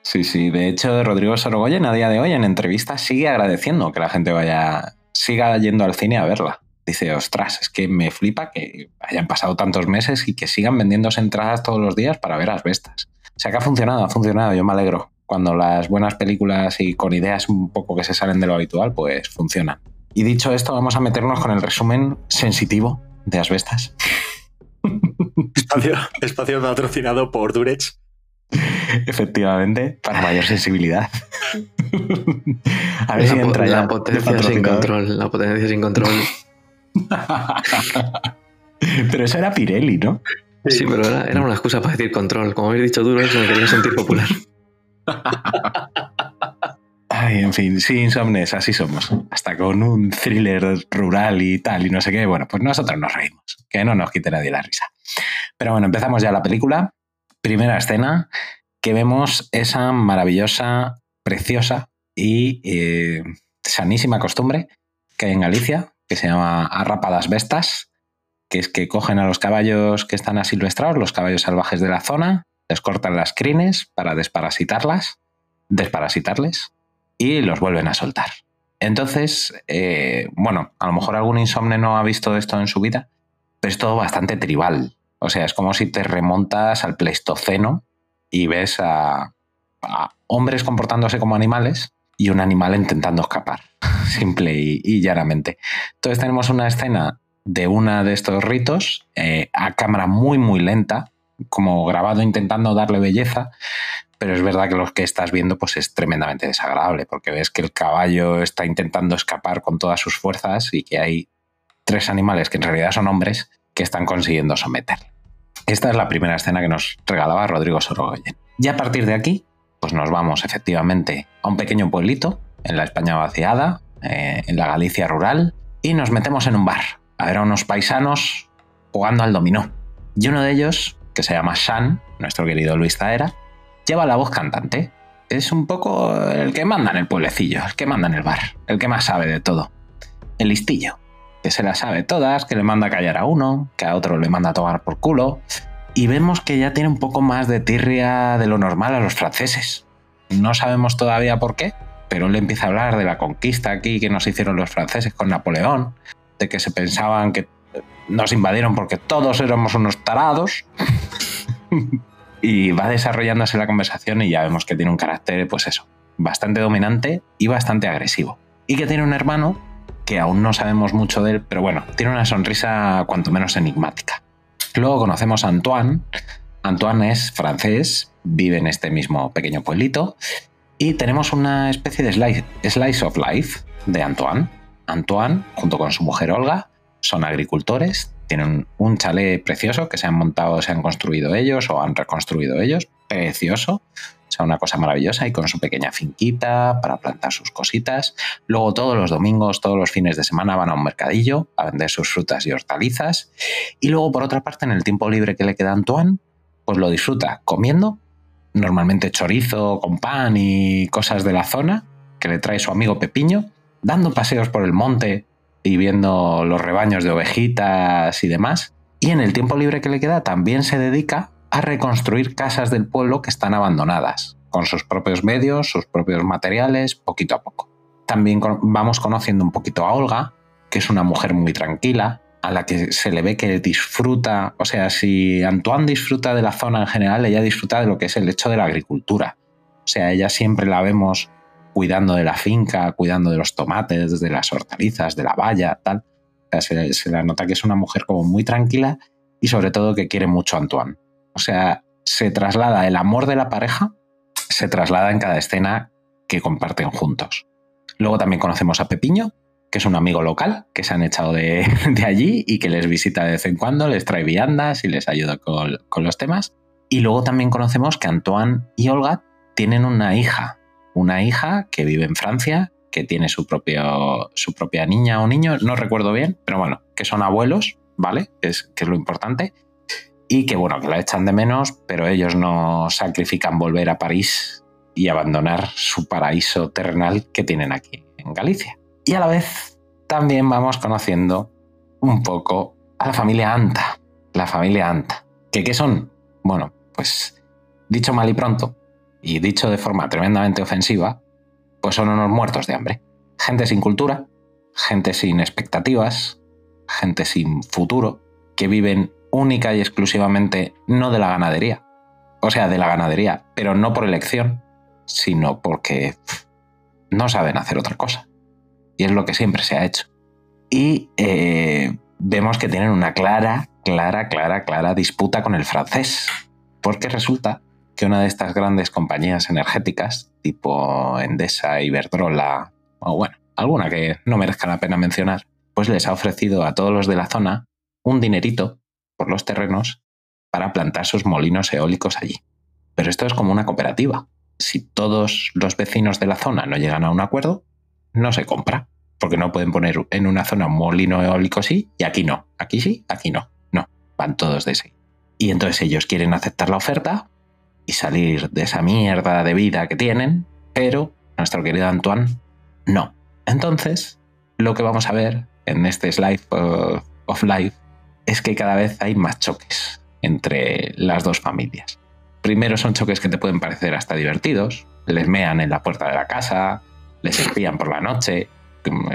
Sí, sí. De hecho, Rodrigo Sorogoyen a día de hoy en entrevistas sigue agradeciendo que la gente vaya, siga yendo al cine a verla. Dice, ostras, es que me flipa que hayan pasado tantos meses y que sigan vendiéndose entradas todos los días para ver asbestas. O sea que ha funcionado, ha funcionado, yo me alegro. Cuando las buenas películas y con ideas un poco que se salen de lo habitual, pues funcionan. Y dicho esto, vamos a meternos con el resumen sensitivo de asbestas. [LAUGHS] Espacio, espacio patrocinado por Durex. Efectivamente, para mayor sensibilidad. A ver la, si entra ya. la potencia sin control. La potencia sin control. [LAUGHS] Pero eso era Pirelli, ¿no? Sí, pero era, era una excusa para decir control. Como habéis dicho duro, eso me quería sentir popular. [LAUGHS] Ay, en fin, sí, insomnes, así somos. Hasta con un thriller rural y tal, y no sé qué. Bueno, pues nosotros nos reímos. Que no nos quite nadie la risa. Pero bueno, empezamos ya la película. Primera escena, que vemos esa maravillosa, preciosa y eh, sanísima costumbre que hay en Galicia, que se llama arrapadas bestas, que es que cogen a los caballos que están asilvestrados, los caballos salvajes de la zona, les cortan las crines para desparasitarlas, desparasitarles, y los vuelven a soltar. Entonces, eh, bueno, a lo mejor algún insomne no ha visto esto en su vida, pero es todo bastante tribal. O sea, es como si te remontas al Pleistoceno y ves a, a hombres comportándose como animales y un animal intentando escapar, [LAUGHS] simple y, y llanamente. Entonces tenemos una escena de una de estos ritos eh, a cámara muy, muy lenta, como grabado intentando darle belleza, pero es verdad que lo que estás viendo pues es tremendamente desagradable, porque ves que el caballo está intentando escapar con todas sus fuerzas y que hay tres animales que en realidad son hombres que están consiguiendo someterle. Esta es la primera escena que nos regalaba Rodrigo Sorogoyen. Y a partir de aquí, pues nos vamos efectivamente a un pequeño pueblito en la España vaciada, eh, en la Galicia rural, y nos metemos en un bar a ver a unos paisanos jugando al dominó. Y uno de ellos, que se llama Shan, nuestro querido Luis Zaera, lleva la voz cantante. Es un poco el que manda en el pueblecillo, el que manda en el bar, el que más sabe de todo. El listillo, que se las sabe todas, que le manda a callar a uno, que a otro le manda a tomar por culo. Y vemos que ya tiene un poco más de tirria de lo normal a los franceses. No sabemos todavía por qué, pero él empieza a hablar de la conquista aquí que nos hicieron los franceses con Napoleón, que se pensaban que nos invadieron porque todos éramos unos tarados. [LAUGHS] y va desarrollándose la conversación y ya vemos que tiene un carácter, pues eso, bastante dominante y bastante agresivo. Y que tiene un hermano que aún no sabemos mucho de él, pero bueno, tiene una sonrisa cuanto menos enigmática. Luego conocemos a Antoine. Antoine es francés, vive en este mismo pequeño pueblito y tenemos una especie de slice, slice of life de Antoine. Antoine, junto con su mujer Olga, son agricultores, tienen un chalet precioso que se han montado, se han construido ellos o han reconstruido ellos, precioso, o sea, una cosa maravillosa y con su pequeña finquita para plantar sus cositas. Luego todos los domingos, todos los fines de semana van a un mercadillo a vender sus frutas y hortalizas. Y luego, por otra parte, en el tiempo libre que le queda a Antoine, pues lo disfruta comiendo, normalmente chorizo con pan y cosas de la zona que le trae su amigo Pepiño, dando paseos por el monte y viendo los rebaños de ovejitas y demás. Y en el tiempo libre que le queda también se dedica a reconstruir casas del pueblo que están abandonadas, con sus propios medios, sus propios materiales, poquito a poco. También vamos conociendo un poquito a Olga, que es una mujer muy tranquila, a la que se le ve que disfruta, o sea, si Antoine disfruta de la zona en general, ella disfruta de lo que es el hecho de la agricultura. O sea, ella siempre la vemos cuidando de la finca, cuidando de los tomates, de las hortalizas, de la valla, tal. Se, se la nota que es una mujer como muy tranquila y sobre todo que quiere mucho a Antoine. O sea, se traslada el amor de la pareja, se traslada en cada escena que comparten juntos. Luego también conocemos a Pepiño, que es un amigo local que se han echado de, [LAUGHS] allí y que les visita de vez en cuando, les trae viandas y les ayuda con los temas. Y luego también conocemos que Antoine y Olga tienen una hija, una hija que vive en Francia, que tiene su, propio, su propia niña o niño, no recuerdo bien, pero bueno, que son abuelos, ¿vale? Es, que es lo importante. Y que bueno, que la echan de menos, pero ellos no sacrifican volver a París y abandonar su paraíso terrenal que tienen aquí en Galicia. Y a la vez también vamos conociendo un poco a la familia Anta. La familia Anta. ¿Que qué son? Bueno, pues dicho mal y pronto, y dicho de forma tremendamente ofensiva, pues son unos muertos de hambre. Gente sin cultura, gente sin expectativas, gente sin futuro, que viven única y exclusivamente no de la ganadería. O sea, de la ganadería, pero no por elección, sino porque no saben hacer otra cosa. Y es lo que siempre se ha hecho. Y eh, vemos que tienen una clara, clara, clara, clara disputa con el francés. Porque resulta que una de estas grandes compañías energéticas, tipo Endesa, Iberdrola, o bueno, alguna que no merezca la pena mencionar, pues les ha ofrecido a todos los de la zona un dinerito por los terrenos para plantar sus molinos eólicos allí. Pero esto es como una cooperativa. Si todos los vecinos de la zona no llegan a un acuerdo, no se compra, porque no pueden poner en una zona un molino eólico sí y aquí no. Aquí sí, aquí no. No, van todos de sí. Y entonces ellos quieren aceptar la oferta y salir de esa mierda de vida que tienen, pero nuestro querido Antoine no. Entonces, lo que vamos a ver en este Slice of Life es que cada vez hay más choques entre las dos familias. Primero son choques que te pueden parecer hasta divertidos, les mean en la puerta de la casa, les espían por la noche,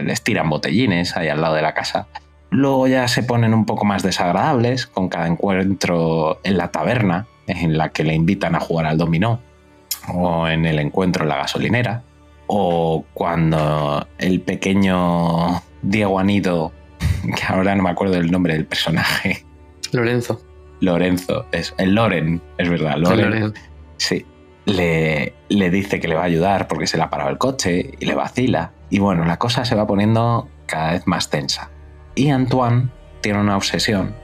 les tiran botellines ahí al lado de la casa. Luego ya se ponen un poco más desagradables con cada encuentro en la taberna, en la que le invitan a jugar al dominó, o en el encuentro en la gasolinera, o cuando el pequeño Diego Anido, [LAUGHS] que ahora no me acuerdo del nombre del personaje. Lorenzo. Lorenzo, es el Loren, es verdad, Loren. Loren. Sí, le, le dice que le va a ayudar porque se le ha parado el coche y le vacila. Y bueno, la cosa se va poniendo cada vez más tensa. Y Antoine tiene una obsesión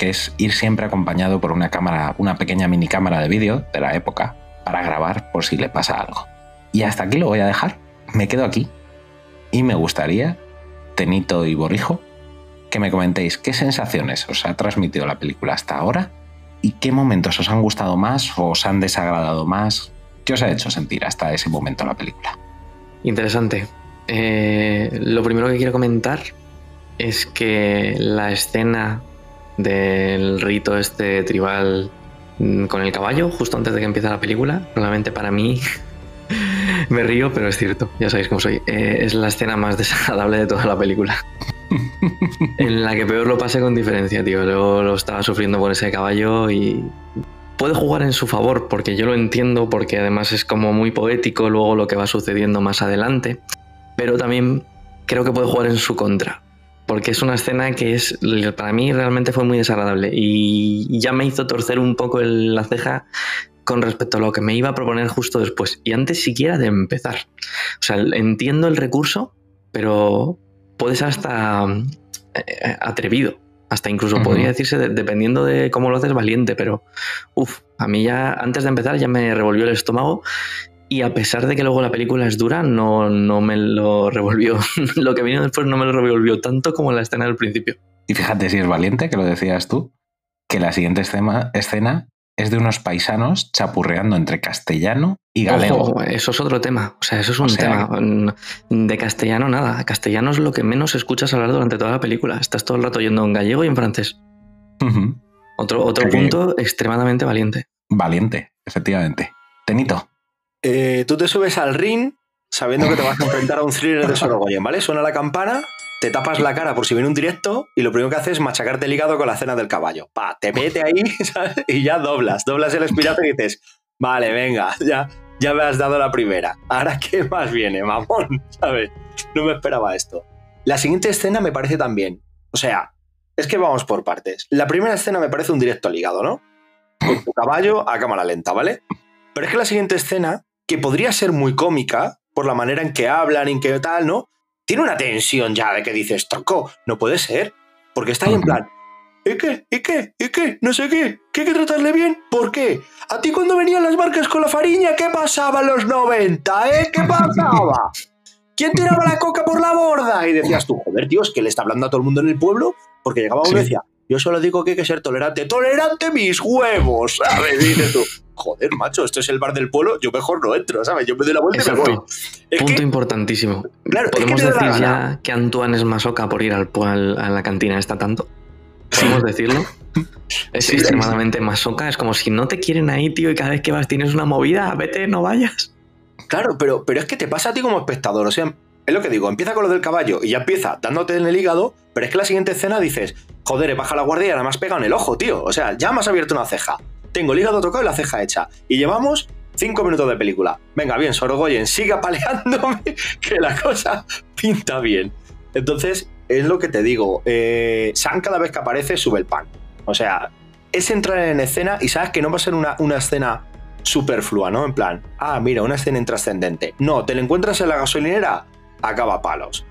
que es ir siempre acompañado por una cámara, una pequeña mini cámara de vídeo de la época para grabar por si le pasa algo. Y hasta aquí lo voy a dejar. Me quedo aquí. Y me gustaría, Tenito y Borrijo, que me comentéis qué sensaciones os ha transmitido la película hasta ahora y qué momentos os han gustado más o os han desagradado más. ¿Qué os ha hecho sentir hasta ese momento la película? Interesante. Eh, lo primero que quiero comentar es que la escena del rito este tribal mm, con el caballo, justo antes de que empiece la película, probablemente para mí [LAUGHS] me río, pero es cierto, ya sabéis cómo soy. Eh, es la escena más [LAUGHS] desagradable de toda la película. [LAUGHS] en la que peor lo pasé con diferencia, tío. Luego lo estaba sufriendo por ese caballo y puede jugar en su favor, porque yo lo entiendo, porque además es como muy poético luego lo que va sucediendo más adelante. Pero también creo que puede jugar en su contra. Porque es una escena que es para mí realmente fue muy desagradable y ya me hizo torcer un poco el- la ceja con respecto a lo que me iba a proponer justo después y antes siquiera de empezar. O sea, entiendo el recurso, pero puede ser hasta eh, atrevido. Hasta incluso podría decirse, de- dependiendo de cómo lo haces, valiente, pero uff, a mí ya antes de empezar ya me revolvió el estómago y a pesar de que luego la película es dura, no, no me lo revolvió. [LAUGHS] lo que vino después no me lo revolvió tanto como la escena del principio. Y fíjate si es valiente, que lo decías tú, que la siguiente escena, escena es de unos paisanos chapurreando entre castellano y galego. Ojo, eso es otro tema. O sea, eso es O un sea tema. Mm, De castellano, nada. Castellano es lo que menos escuchas hablar durante toda la película. Estás todo el rato yendo en gallego y en francés. Otro, otro punto extremadamente valiente. Valiente, efectivamente. Tenito. Eh, tú te subes al ring sabiendo que te vas a enfrentar a un thriller de Sorogoyen, ¿vale? Suena la campana te tapas la cara por si viene un directo y lo primero que haces es machacarte el hígado con la cena del caballo. Pa, te mete ahí [LAUGHS] y ya doblas, doblas el espinazo y dices, vale, venga, ya, ya me has dado la primera. Ahora, ¿qué más viene, mamón? ¿Sabes? No me esperaba esto. La siguiente escena me parece también. O sea, es que vamos por partes. La primera escena me parece un directo al hígado, ¿no? Con tu caballo a cámara lenta, ¿vale? Pero es que la siguiente escena, que podría ser muy cómica, por la manera en que hablan, en que tal, ¿no? Tiene una tensión ya de que dices, tronco, no puede ser. Porque está ahí en plan, ¿y qué? ¿y qué? ¿y qué? No sé qué. ¿Qué hay que tratarle bien? ¿Por qué? ¿A ti cuando venían las barcas con la fariña, qué pasaba en los 90, eh? ¿Qué pasaba? ¿Quién tiraba la coca por la borda? Y decías tú, joder, tío, es que le está hablando a todo el mundo en el pueblo, porque llegaba uno y Sí. decía, yo solo digo que hay que ser tolerante. ¡Tolerante mis huevos! ¿Sabes? Dices tú, joder, macho, esto es el bar del pueblo, yo mejor no entro, ¿sabes? Yo me doy la vuelta y me voy. Es Punto que, importantísimo. Claro, es que ¿Podemos da la decir ya que Antoine es masoca por ir al, al- a la cantina esta tanto? ¿Podemos decirlo? [LAUGHS] Es Sí, extremadamente masoca. Es como si no te quieren ahí, tío, y cada vez que vas tienes una movida, vete, no vayas. Claro, pero, pero es que te pasa a ti como espectador. O sea, es lo que digo, empieza con lo del caballo y ya empieza dándote en el hígado, pero es que la siguiente escena dices, joder, he bajado la guardia y me has pegado en el ojo, tío. O sea, ya me has abierto una ceja. Tengo el hígado tocado y la ceja hecha. Y llevamos cinco minutos de película. Venga, bien, Sorogoyen, siga [LAUGHS] paleándome, que la cosa pinta bien. Entonces, es lo que te digo. Eh, Sam cada vez que aparece sube el pan. O sea, es entrar en escena y sabes que no va a ser una, una escena superflua, ¿no? En plan, ah, mira, una escena intrascendente. No, te la encuentras en la gasolinera, acaba palos.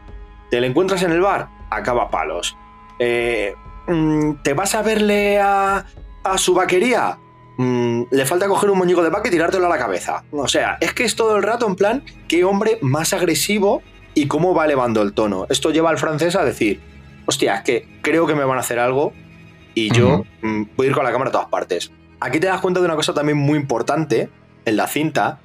Te la encuentras en el bar, acaba palos. Eh, mm, ¿Te vas a verle a, a su vaquería? Mm, le falta coger un muñeco de vaca y tirártelo a la cabeza. O sea, es que es todo el rato en plan, qué hombre más agresivo y cómo va elevando el tono. Esto lleva al francés a decir, hostia, es que creo que me van a hacer algo y yo mm, voy a ir con la cámara a todas partes. Aquí te das cuenta de una cosa también muy importante en la cinta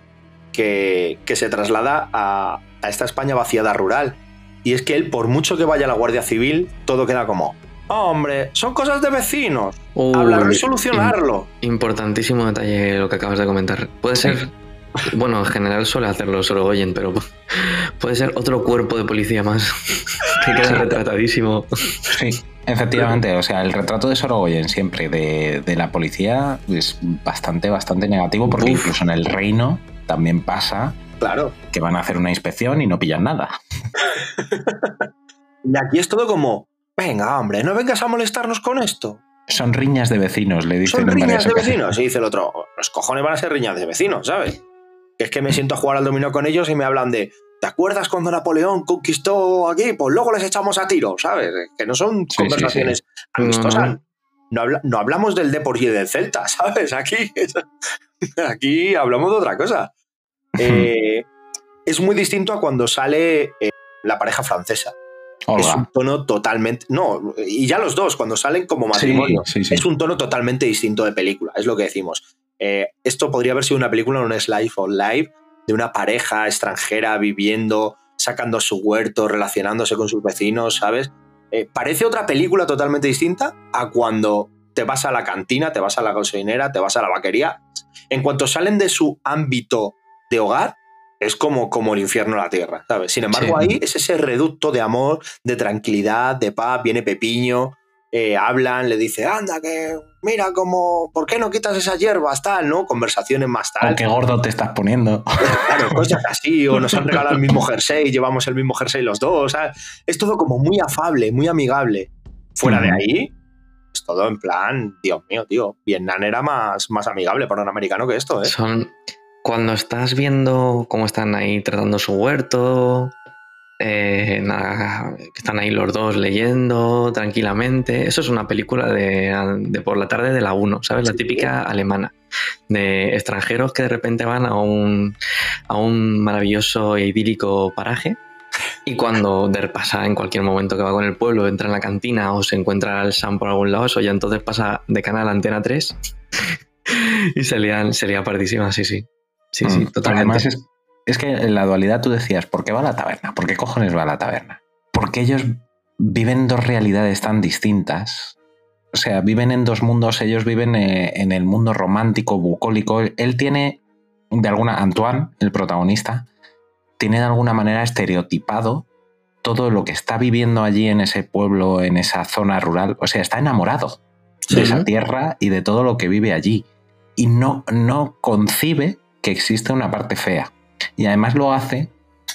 que, que se traslada a, a esta España vaciada rural. Y es que él, por mucho que vaya a la Guardia Civil, todo queda como, hombre, son cosas de vecinos, hablar y Uy, solucionarlo. im- importantísimo detalle lo que acabas de comentar. Puede ser. Bueno, en general suele hacerlo Sorogoyen, pero [LAUGHS] puede ser otro cuerpo de policía más [LAUGHS] que queda retratadísimo. Sí, efectivamente. O sea, el retrato de Sorogoyen siempre de, de la policía es bastante, bastante negativo porque Uf. incluso en el reino también pasa Claro. que van a hacer una inspección y no pillan nada. [LAUGHS] Y aquí es todo como, venga, hombre, no vengas a molestarnos con esto. Son riñas de vecinos, le dicen Son en riñas de vecinos. Y dice el otro, los cojones van a ser riñas de vecinos, ¿sabes? Que es que me siento a jugar al dominó con ellos y me hablan de, ¿te acuerdas cuando Napoleón conquistó aquí? Pues luego les echamos a tiro, ¿sabes? Que no son sí, conversaciones sí. amistosas. No, No, no. habla- no hablamos del Depor y del Celta, [LAUGHS] ¿sabes? Aquí, [LAUGHS] aquí hablamos de otra cosa. Eh, es muy distinto a cuando sale eh, la pareja francesa. Es un tono totalmente. No, y ya los dos, cuando salen como Sí, matrimonio. sí, sí. Es un tono totalmente distinto de película, es lo que decimos. Eh, esto podría haber sido una película, un Slice of Life, de una pareja extranjera viviendo, sacando su huerto, relacionándose con sus vecinos, ¿sabes? Eh, parece otra película totalmente distinta a cuando te vas a la cantina, te vas a la gasolinera, te vas a la vaquería. En cuanto salen de su ámbito de hogar, es como, como el infierno en la tierra, ¿sabes? Sin embargo, Sí. ahí es ese reducto de amor, de tranquilidad, de paz, viene Pepiño, eh, hablan, le dice, anda, que mira como, ¿por qué no quitas esas hierbas? Tal, ¿no? Conversaciones más tal. qué gordo te estás poniendo. Claro, cosas así, o nos han regalado el mismo jersey, llevamos el mismo jersey los dos. ¿sabes? Es todo como muy afable, muy amigable. Fuera de ahí, es todo en plan, Dios mío, tío, Vietnam era más, más amigable para un americano que esto, ¿eh? Son. Cuando estás viendo cómo están ahí tratando su huerto, eh, nada, están ahí los dos leyendo tranquilamente. Eso es una película de, de por la tarde de la 1, ¿sabes? La típica alemana. De extranjeros que de repente van a un, a un maravilloso e idílico paraje. Y cuando de pasa en cualquier momento que va con el pueblo, entra en la cantina o se encuentra al Sam por algún lado, eso ya entonces pasa de canal a antena 3 [LAUGHS] y se lían, se pardísima, sí, sí. Sí, sí, Mm, porque totalmente. Además, es, es que en la dualidad tú decías, ¿por qué va a la taberna? ¿Por qué cojones va a la taberna? Porque ellos viven dos realidades tan distintas. O sea, viven en dos mundos. Ellos viven eh, en el mundo romántico, bucólico. Él tiene, de alguna, Antoine, el protagonista, tiene de alguna manera estereotipado todo lo que está viviendo allí en ese pueblo, en esa zona rural, o sea, está enamorado de esa tierra y de todo lo que vive allí. Y no, no concibe que existe una parte fea. Y además lo hace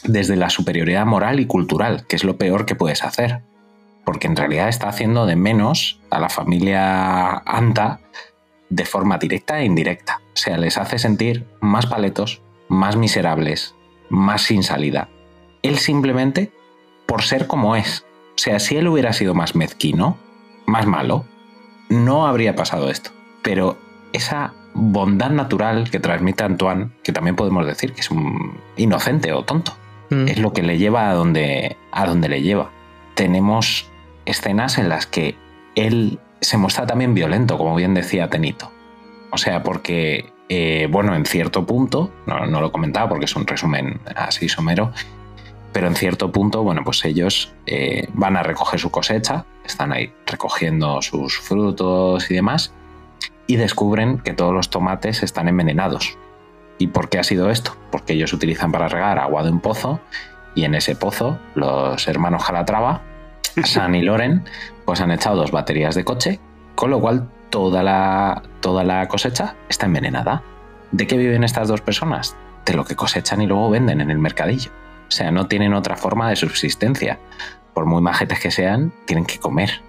desde la superioridad moral y cultural, que es lo peor que puedes hacer. Porque en realidad está haciendo de menos a la familia Anta de forma directa e indirecta. O sea, les hace sentir más paletos, más miserables, más sin salida. Él simplemente por ser como es. O sea, si él hubiera sido más mezquino, más malo, no habría pasado esto. Pero esa bondad natural que transmite Antoine, que también podemos decir que es un inocente o tonto, Mm. es lo que le lleva a donde, a donde le lleva. Tenemos escenas en las que él se muestra también violento, como bien decía Tenito. O sea, porque, eh, bueno, en cierto punto, no, no lo comentaba porque es un resumen así somero, pero en cierto punto, bueno, pues ellos eh, van a recoger su cosecha, están ahí recogiendo sus frutos y demás, y descubren que todos los tomates están envenenados. ¿Y por qué ha sido esto? Porque ellos utilizan para regar agua de un pozo, y en ese pozo los hermanos Jalatrava, [LAUGHS] San y Loren, pues han echado dos baterías de coche, con lo cual toda la, toda la cosecha está envenenada. ¿De qué viven estas dos personas? De lo que cosechan y luego venden en el mercadillo. O sea, no tienen otra forma de subsistencia. Por muy majetes que sean, tienen que comer.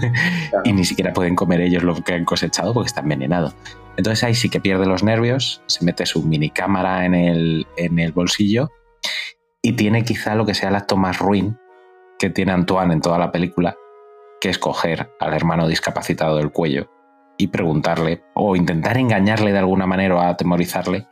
[LAUGHS] y ni siquiera pueden comer ellos lo que han cosechado porque está envenenado. Entonces ahí sí que pierde los nervios, se mete su mini cámara en el, en el bolsillo y tiene quizá lo que sea el acto más ruin que tiene Antoine en toda la película, que es coger al hermano discapacitado del cuello y preguntarle o intentar engañarle de alguna manera o atemorizarle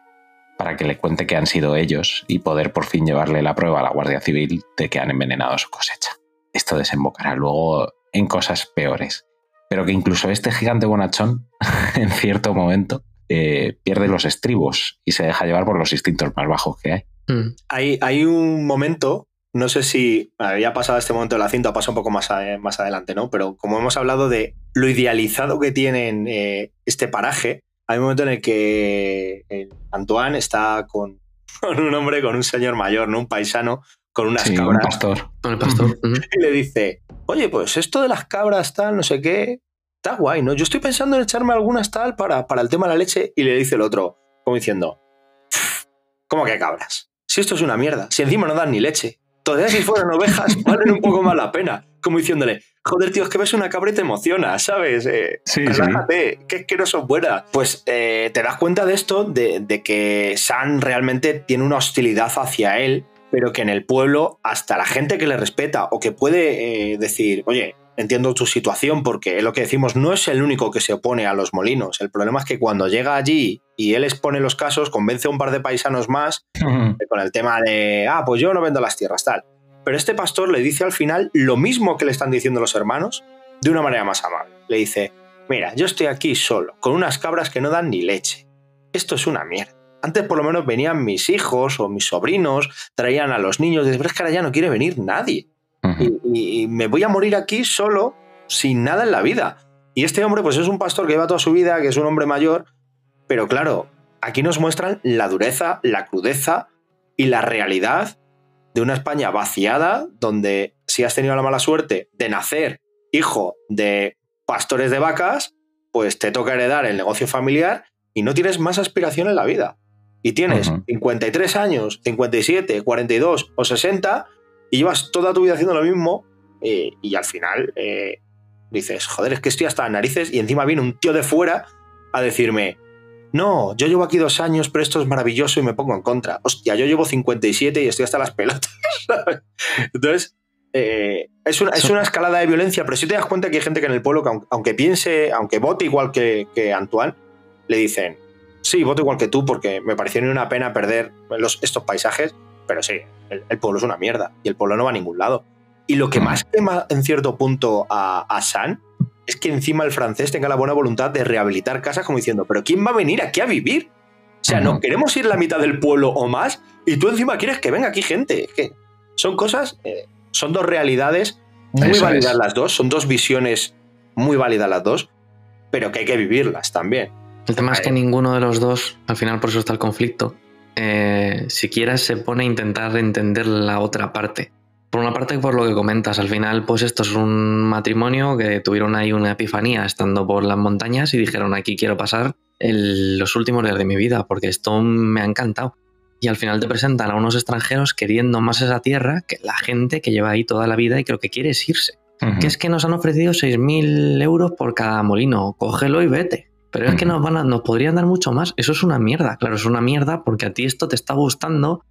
para que le cuente que han sido ellos y poder por fin llevarle la prueba a la Guardia Civil de que han envenenado su cosecha. Esto desembocará luego en cosas peores, pero que incluso este gigante bonachón [LAUGHS] en cierto momento eh, pierde los estribos y se deja llevar por los instintos más bajos que hay. Mm. Hay, hay un momento, no sé si había pasado este momento de la cinta, pasa un poco más, a- más adelante, ¿no? Pero como hemos hablado de lo idealizado que tienen eh, este paraje, hay un momento en el que Antoine está con, [LAUGHS] con un hombre, con un señor mayor, ¿no? Un paisano, con unas Sí, un cabras. pastor. Con el pastor. Y le dice, oye, pues esto de las cabras, tal, no sé qué, está guay, ¿no? Yo estoy pensando en echarme algunas tal para, para el tema de la leche. Y le dice el otro, como diciendo, "Pff, ¿cómo que cabras? Si esto es una mierda, si encima no dan ni leche. Todavía si fueran ovejas, valen un poco más la pena. Como diciéndole, joder, tío, es que ves una cabra y te emociona, ¿sabes? Eh, Sí, sí. relájate, que es que no son buenas. Pues eh, te das cuenta de esto, de, de que San realmente tiene una hostilidad hacia él, pero que en el pueblo, hasta la gente que le respeta o que puede eh, decir, oye, entiendo tu situación, porque es lo que decimos, no es el único que se opone a los molinos. El problema es que cuando llega allí y él expone los casos, convence a un par de paisanos más con el tema de, ah, pues yo no vendo las tierras, tal. Pero este pastor le dice al final lo mismo que le están diciendo los hermanos, de una manera más amable. Le dice, mira, yo estoy aquí solo, con unas cabras que no dan ni leche. Esto es una mierda. Antes por lo menos venían mis hijos o mis sobrinos, traían a los niños, pero es que ahora ya no quiere venir nadie. Y, y- y me voy a morir aquí solo, sin nada en la vida. Y este hombre, pues es un pastor que lleva toda su vida, que es un hombre mayor, pero claro, aquí nos muestran la dureza, la crudeza y la realidad de una España vaciada, donde si has tenido la mala suerte de nacer hijo de pastores de vacas, pues te toca heredar el negocio familiar y no tienes más aspiración en la vida. Y tienes Ujú. 53 años, 57, 42 o 60 y llevas toda tu vida haciendo lo mismo eh, y al final eh, dices, joder, es que estoy hasta las narices y encima viene un tío de fuera a decirme, no, yo llevo aquí dos años, pero esto es maravilloso y me pongo en contra. Hostia, yo llevo 57 y estoy hasta las pelotas. [LAUGHS] Entonces, eh, es, una, es una escalada de violencia, pero si te das cuenta que hay gente que en el pueblo, que aun- aunque piense, aunque vote igual que, que Antoine, le dicen, sí, voto igual que tú porque me pareció ni una pena perder estos paisajes, pero sí, el, el pueblo es una mierda y el pueblo no va a ningún lado. Y lo que más quema en cierto punto a, a San es que encima el francés tenga la buena voluntad de rehabilitar casas como diciendo, pero ¿quién va a venir aquí a vivir? O sea, no queremos ir la mitad del pueblo o más y tú encima quieres que venga aquí gente. Es que son cosas, eh, son dos realidades muy Eso válidas es. las dos, son dos visiones muy válidas las dos, pero que hay que vivirlas también. El tema es que ninguno de los dos, al final por eso está el conflicto, eh, siquiera se pone a intentar entender la otra parte. Por una parte, por lo que comentas, al final, pues esto es un matrimonio que tuvieron ahí una epifanía estando por las montañas y dijeron aquí quiero pasar el- los últimos días de mi vida porque esto me ha encantado. Y al final te presentan a unos extranjeros queriendo más esa tierra que la gente que lleva ahí toda la vida y lo que quiere es irse. Que es que nos han ofrecido 6.000 euros por cada molino, cógelo y vete. Pero es que nos, van a- nos podrían dar mucho más. Eso es una mierda, claro, es una mierda porque a ti esto te está gustando.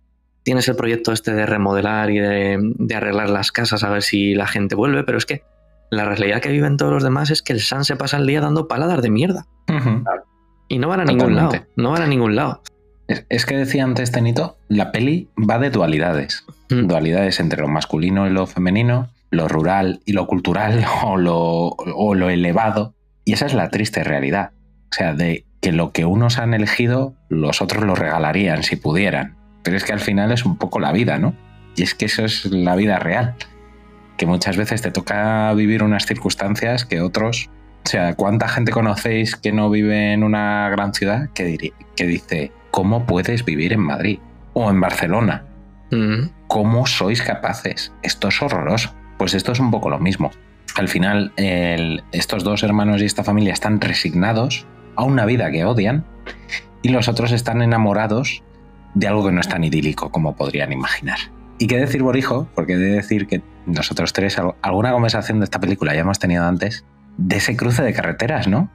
Tienes el proyecto este de remodelar y de, de arreglar las casas a ver si la gente vuelve, pero es que la realidad que viven todos los demás es que el San se pasa el día dando paladas de mierda. Y no van a ningún lado. No van a ningún lado. Es, es que decía antes Tenito, la peli va de dualidades. Mm. Dualidades entre lo masculino y lo femenino, lo rural y lo cultural [LAUGHS] o lo, o lo elevado. Y esa es la triste realidad. O sea, de que lo que unos han elegido, los otros lo regalarían si pudieran. Pero es que al final es un poco la vida, ¿no? Y es que eso es la vida real. Que muchas veces te toca vivir unas circunstancias que otros... O sea, ¿cuánta gente conocéis que no vive en una gran ciudad que, diri- que dice, ¿cómo puedes vivir en Madrid? O en Barcelona. Mm. ¿Cómo sois capaces? Esto es horroroso. Pues esto es un poco lo mismo. Al final, el- estos dos hermanos y esta familia están resignados a una vida que odian y los otros están enamorados de algo que no es tan idílico como podrían imaginar. ¿Y qué decir, Borijo? Porque he de decir que nosotros tres, al- alguna conversación de esta película ya hemos tenido antes, de ese cruce de carreteras, ¿no?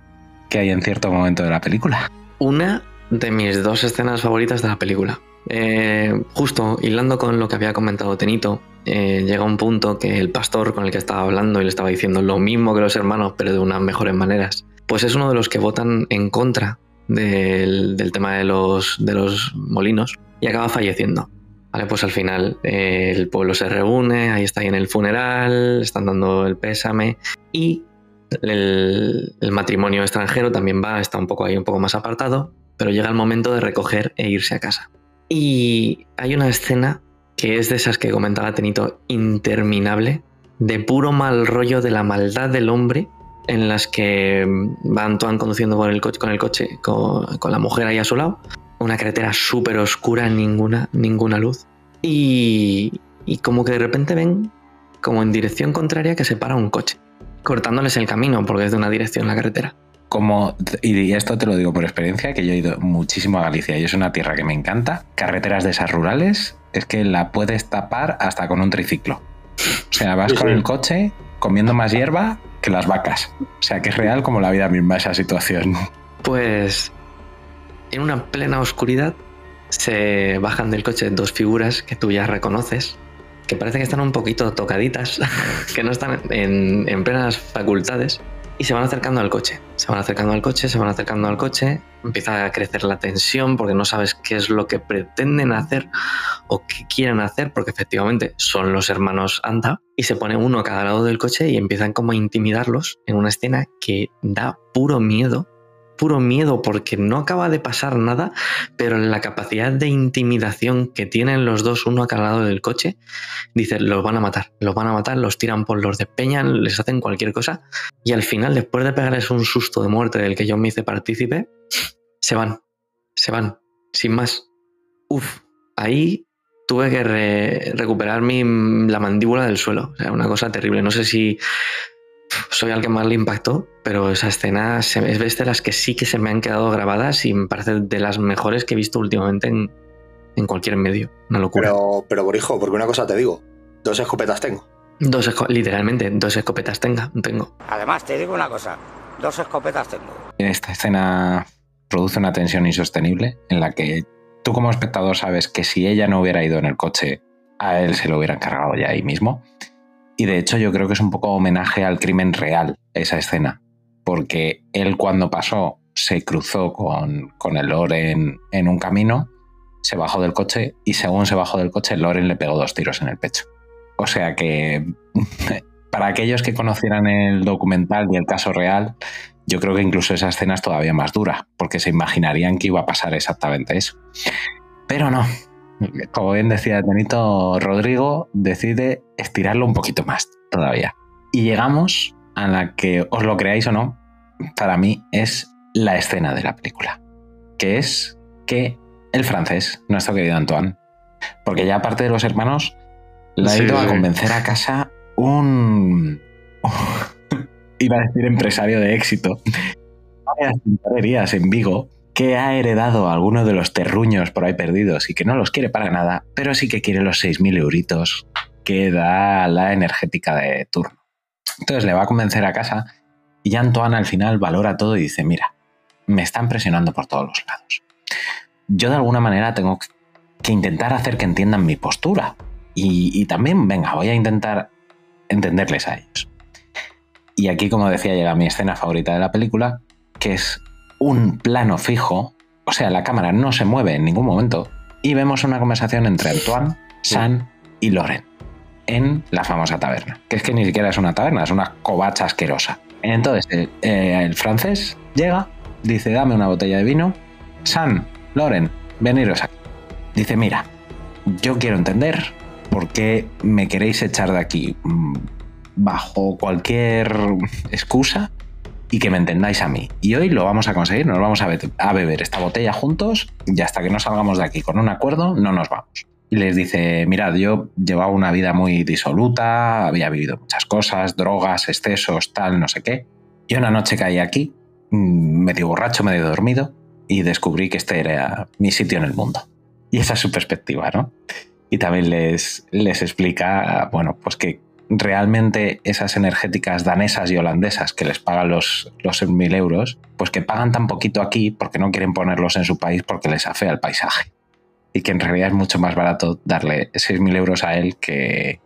Que hay en cierto momento de la película. Una de mis dos escenas favoritas de la película. Eh, justo hilando con lo que había comentado Tenito, eh, llega un punto que el pastor con el que estaba hablando y le estaba diciendo lo mismo que los hermanos, pero de unas mejores maneras, pues es uno de los que votan en contra del, del tema de los, de los molinos y acaba falleciendo. Vale, pues al final eh, el pueblo se reúne, ahí está ahí en el funeral, están dando el pésame y el, el matrimonio extranjero también va, está un poco ahí un poco más apartado, pero llega el momento de recoger e irse a casa. Y hay una escena que es de esas que comentaba Tenito, interminable, de puro mal rollo de la maldad del hombre, en las que va Antoine conduciendo por el coche, con el coche, con, con la mujer ahí a su lado, una carretera súper oscura, ninguna, ninguna luz, y, y como que de repente ven como en dirección contraria que se para un coche, cortándoles el camino porque es de una dirección la carretera. Como, y esto te lo digo por experiencia, que yo he ido muchísimo a Galicia y es una tierra que me encanta. Carreteras de esas rurales, es que la puedes tapar hasta con un triciclo. O sea, vas Sí, con sí. el coche comiendo más hierba que las vacas. O sea, que es real como la vida misma esa situación. Pues en una plena oscuridad se bajan del coche dos figuras que tú ya reconoces, que parece que están un poquito tocaditas, [LAUGHS] que no están en, en plenas facultades, y se van acercando al coche. Se van acercando al coche, se van acercando al coche, empieza a crecer la tensión porque no sabes qué es lo que pretenden hacer o qué quieren hacer, porque efectivamente son los hermanos Anda, y se pone uno a cada lado del coche y empiezan como a intimidarlos en una escena que da puro miedo puro miedo porque no acaba de pasar nada, pero la capacidad de intimidación que tienen los dos, uno a cada lado del coche, dice, los van a matar, los van a matar, los tiran por los despeñan, les hacen cualquier cosa, y al final, después de pegarles un susto de muerte del que yo me hice partícipe, se van, se van, sin más. Uf, ahí tuve que re- recuperar mi, la mandíbula del suelo, o sea, una cosa terrible, no sé si soy al que más le impactó, pero esa escena es de las que sí que se me han quedado grabadas y me parece de las mejores que he visto últimamente en, en cualquier medio. Una locura. Pero, pero Borijo, porque una cosa te digo, dos escopetas tengo. Dos esco- literalmente, dos escopetas tenga, tengo. Además, te digo una cosa, dos escopetas tengo. Esta escena produce una tensión insostenible en la que tú como espectador sabes que si ella no hubiera ido en el coche, a él se lo hubieran cargado ya ahí mismo. Y de hecho yo creo que es un poco homenaje al crimen real esa escena, porque él cuando pasó se cruzó con, con el Loren en un camino, se bajó del coche y según se bajó del coche, Loren le pegó dos tiros en el pecho. O sea que [LAUGHS] para aquellos que conocieran el documental y el caso real, yo creo que incluso esa escena es todavía más dura, porque se imaginarían que iba a pasar exactamente eso. Pero no. Como bien decía Benito, Rodrigo decide estirarlo un poquito más todavía. Y llegamos a la que, os lo creáis o no, para mí es la escena de la película. Que es que el francés, nuestro querido Antoine, porque ya aparte de los hermanos, Le ha Sí, ido a convencer a casa un. [LAUGHS] Iba a decir empresario de éxito. [LAUGHS] Varias tintorerías en Vigo que ha heredado algunos de los terruños por ahí perdidos y que no los quiere para nada, pero sí que quiere los 6.000 euritos que da la energética de turno. Entonces le va a convencer a casa y ya Antoine al final valora todo y dice, mira, me están presionando por todos los lados. Yo de alguna manera tengo que intentar hacer que entiendan mi postura. Y, y también, venga, voy a intentar entenderles a ellos. Y aquí, como decía, llega mi escena favorita de la película, que es un plano fijo, o sea, la cámara no se mueve en ningún momento, y vemos una conversación entre Antoine, San y Loren en la famosa taberna. Que es que ni siquiera es una taberna, es una covacha asquerosa. Entonces, el, eh, el francés llega, dice, dame una botella de vino. San, Loren, veniros aquí. Dice, mira, yo quiero entender por qué me queréis echar de aquí mm, bajo cualquier excusa y que me entendáis a mí. Y hoy lo vamos a conseguir, nos vamos a, be- a beber esta botella juntos y hasta que no salgamos de aquí con un acuerdo, no nos vamos. Y les dice, mirad, yo llevaba una vida muy disoluta, había vivido muchas cosas, drogas, excesos, tal, no sé qué. Y una noche caí aquí, mm, medio borracho, medio dormido, y descubrí que este era mi sitio en el mundo. Y esa es su perspectiva, ¿no? Y también les, les explica, bueno, pues que realmente esas energéticas danesas y holandesas que les pagan los, los 1.000 euros, pues que pagan tan poquito aquí porque no quieren ponerlos en su país porque les afea el paisaje. Y que en realidad es mucho más barato darle 6.000 euros a él que,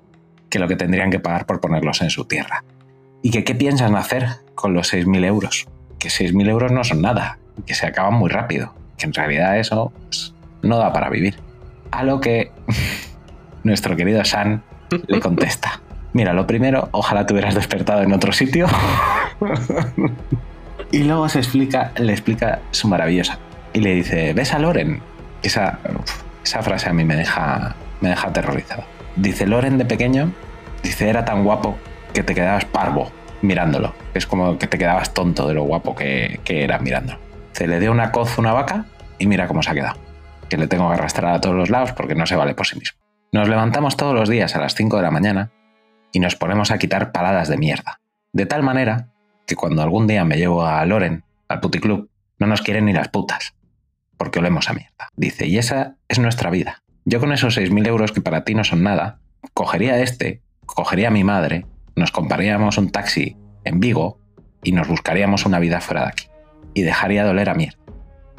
que lo que tendrían que pagar por ponerlos en su tierra. Y que qué piensan hacer con los 6.000 euros. Que 6.000 euros no son nada, que se acaban muy rápido. Que en realidad eso pues, no da para vivir. A lo que [LAUGHS] nuestro querido San le contesta. Mira, lo primero, ojalá te hubieras despertado en otro sitio. [LAUGHS] y luego se explica, le explica su maravillosa. Y le dice, ¿ves a Loren? Esa, esa frase a mí me deja, me deja aterrorizado. Dice, Loren de pequeño, dice, era tan guapo que te quedabas parvo mirándolo. Es como que te quedabas tonto de lo guapo que, que era mirándolo. Se le dio una coz una vaca y mira cómo se ha quedado. Que le tengo que arrastrar a todos los lados porque no se vale por sí mismo. Nos levantamos todos los días a las 5 de la mañana y nos ponemos a quitar paladas de mierda. De tal manera que cuando algún día me llevo a Loren, al puticlub, no nos quieren ni las putas, porque olemos a mierda. Dice, y esa es nuestra vida. Yo con esos 6.000 euros que para ti no son nada, cogería este, cogería a mi madre, nos compraríamos un taxi en Vigo y nos buscaríamos una vida fuera de aquí. Y dejaría de oler a mierda.